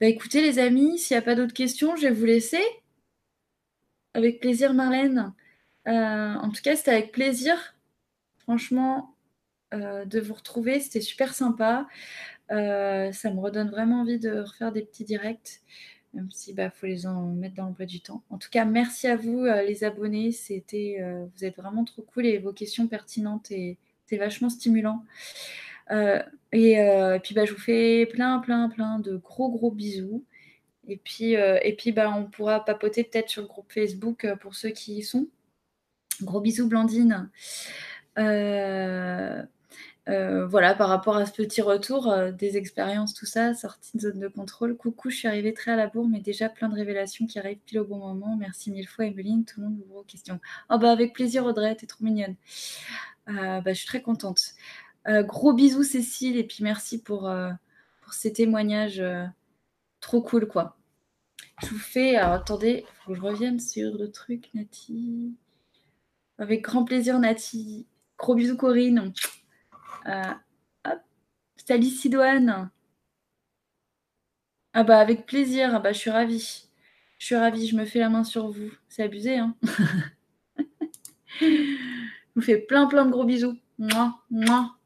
bah écoutez les amis, s'il n'y a pas d'autres questions, je vais vous laisser. Avec plaisir Marlène. Euh, en tout cas, c'était avec plaisir, franchement, euh, de vous retrouver. C'était super sympa. ça me redonne vraiment envie de refaire des petits directs, même si bah faut les en mettre dans l'emploi du temps. En tout cas, merci à vous les abonnés. C'était, vous êtes vraiment trop cool et vos questions pertinentes et vachement stimulant. Euh, et, euh, puis bah, je vous fais plein, plein, plein de gros, gros bisous. Et puis, euh, et puis bah, on pourra papoter peut-être sur le groupe Facebook pour ceux qui y sont. Gros bisous, Blandine. Euh, voilà, par rapport à ce petit retour, euh, des expériences, tout ça, sortie de zone de contrôle. Coucou, je suis arrivée très à la bourre, mais déjà plein de révélations qui arrivent pile au bon moment. Merci mille fois, Emeline. Tout le monde vos questions. Oh bah avec plaisir, Audrey, t'es trop mignonne. Euh, bah, je suis très contente. Gros bisous, Cécile, et puis merci pour, pour ces témoignages trop cool, quoi. Je vous fais. Alors attendez, faut que je revienne sur le truc, Nati. Avec grand plaisir, Nati. Gros bisous, Corinne. Euh, Salut Sidoine. Ah bah avec plaisir, ah bah je suis ravie. Je suis ravie, je me fais la main sur vous. C'est abusé, hein Je vous fais plein plein de gros bisous. Moi, moi.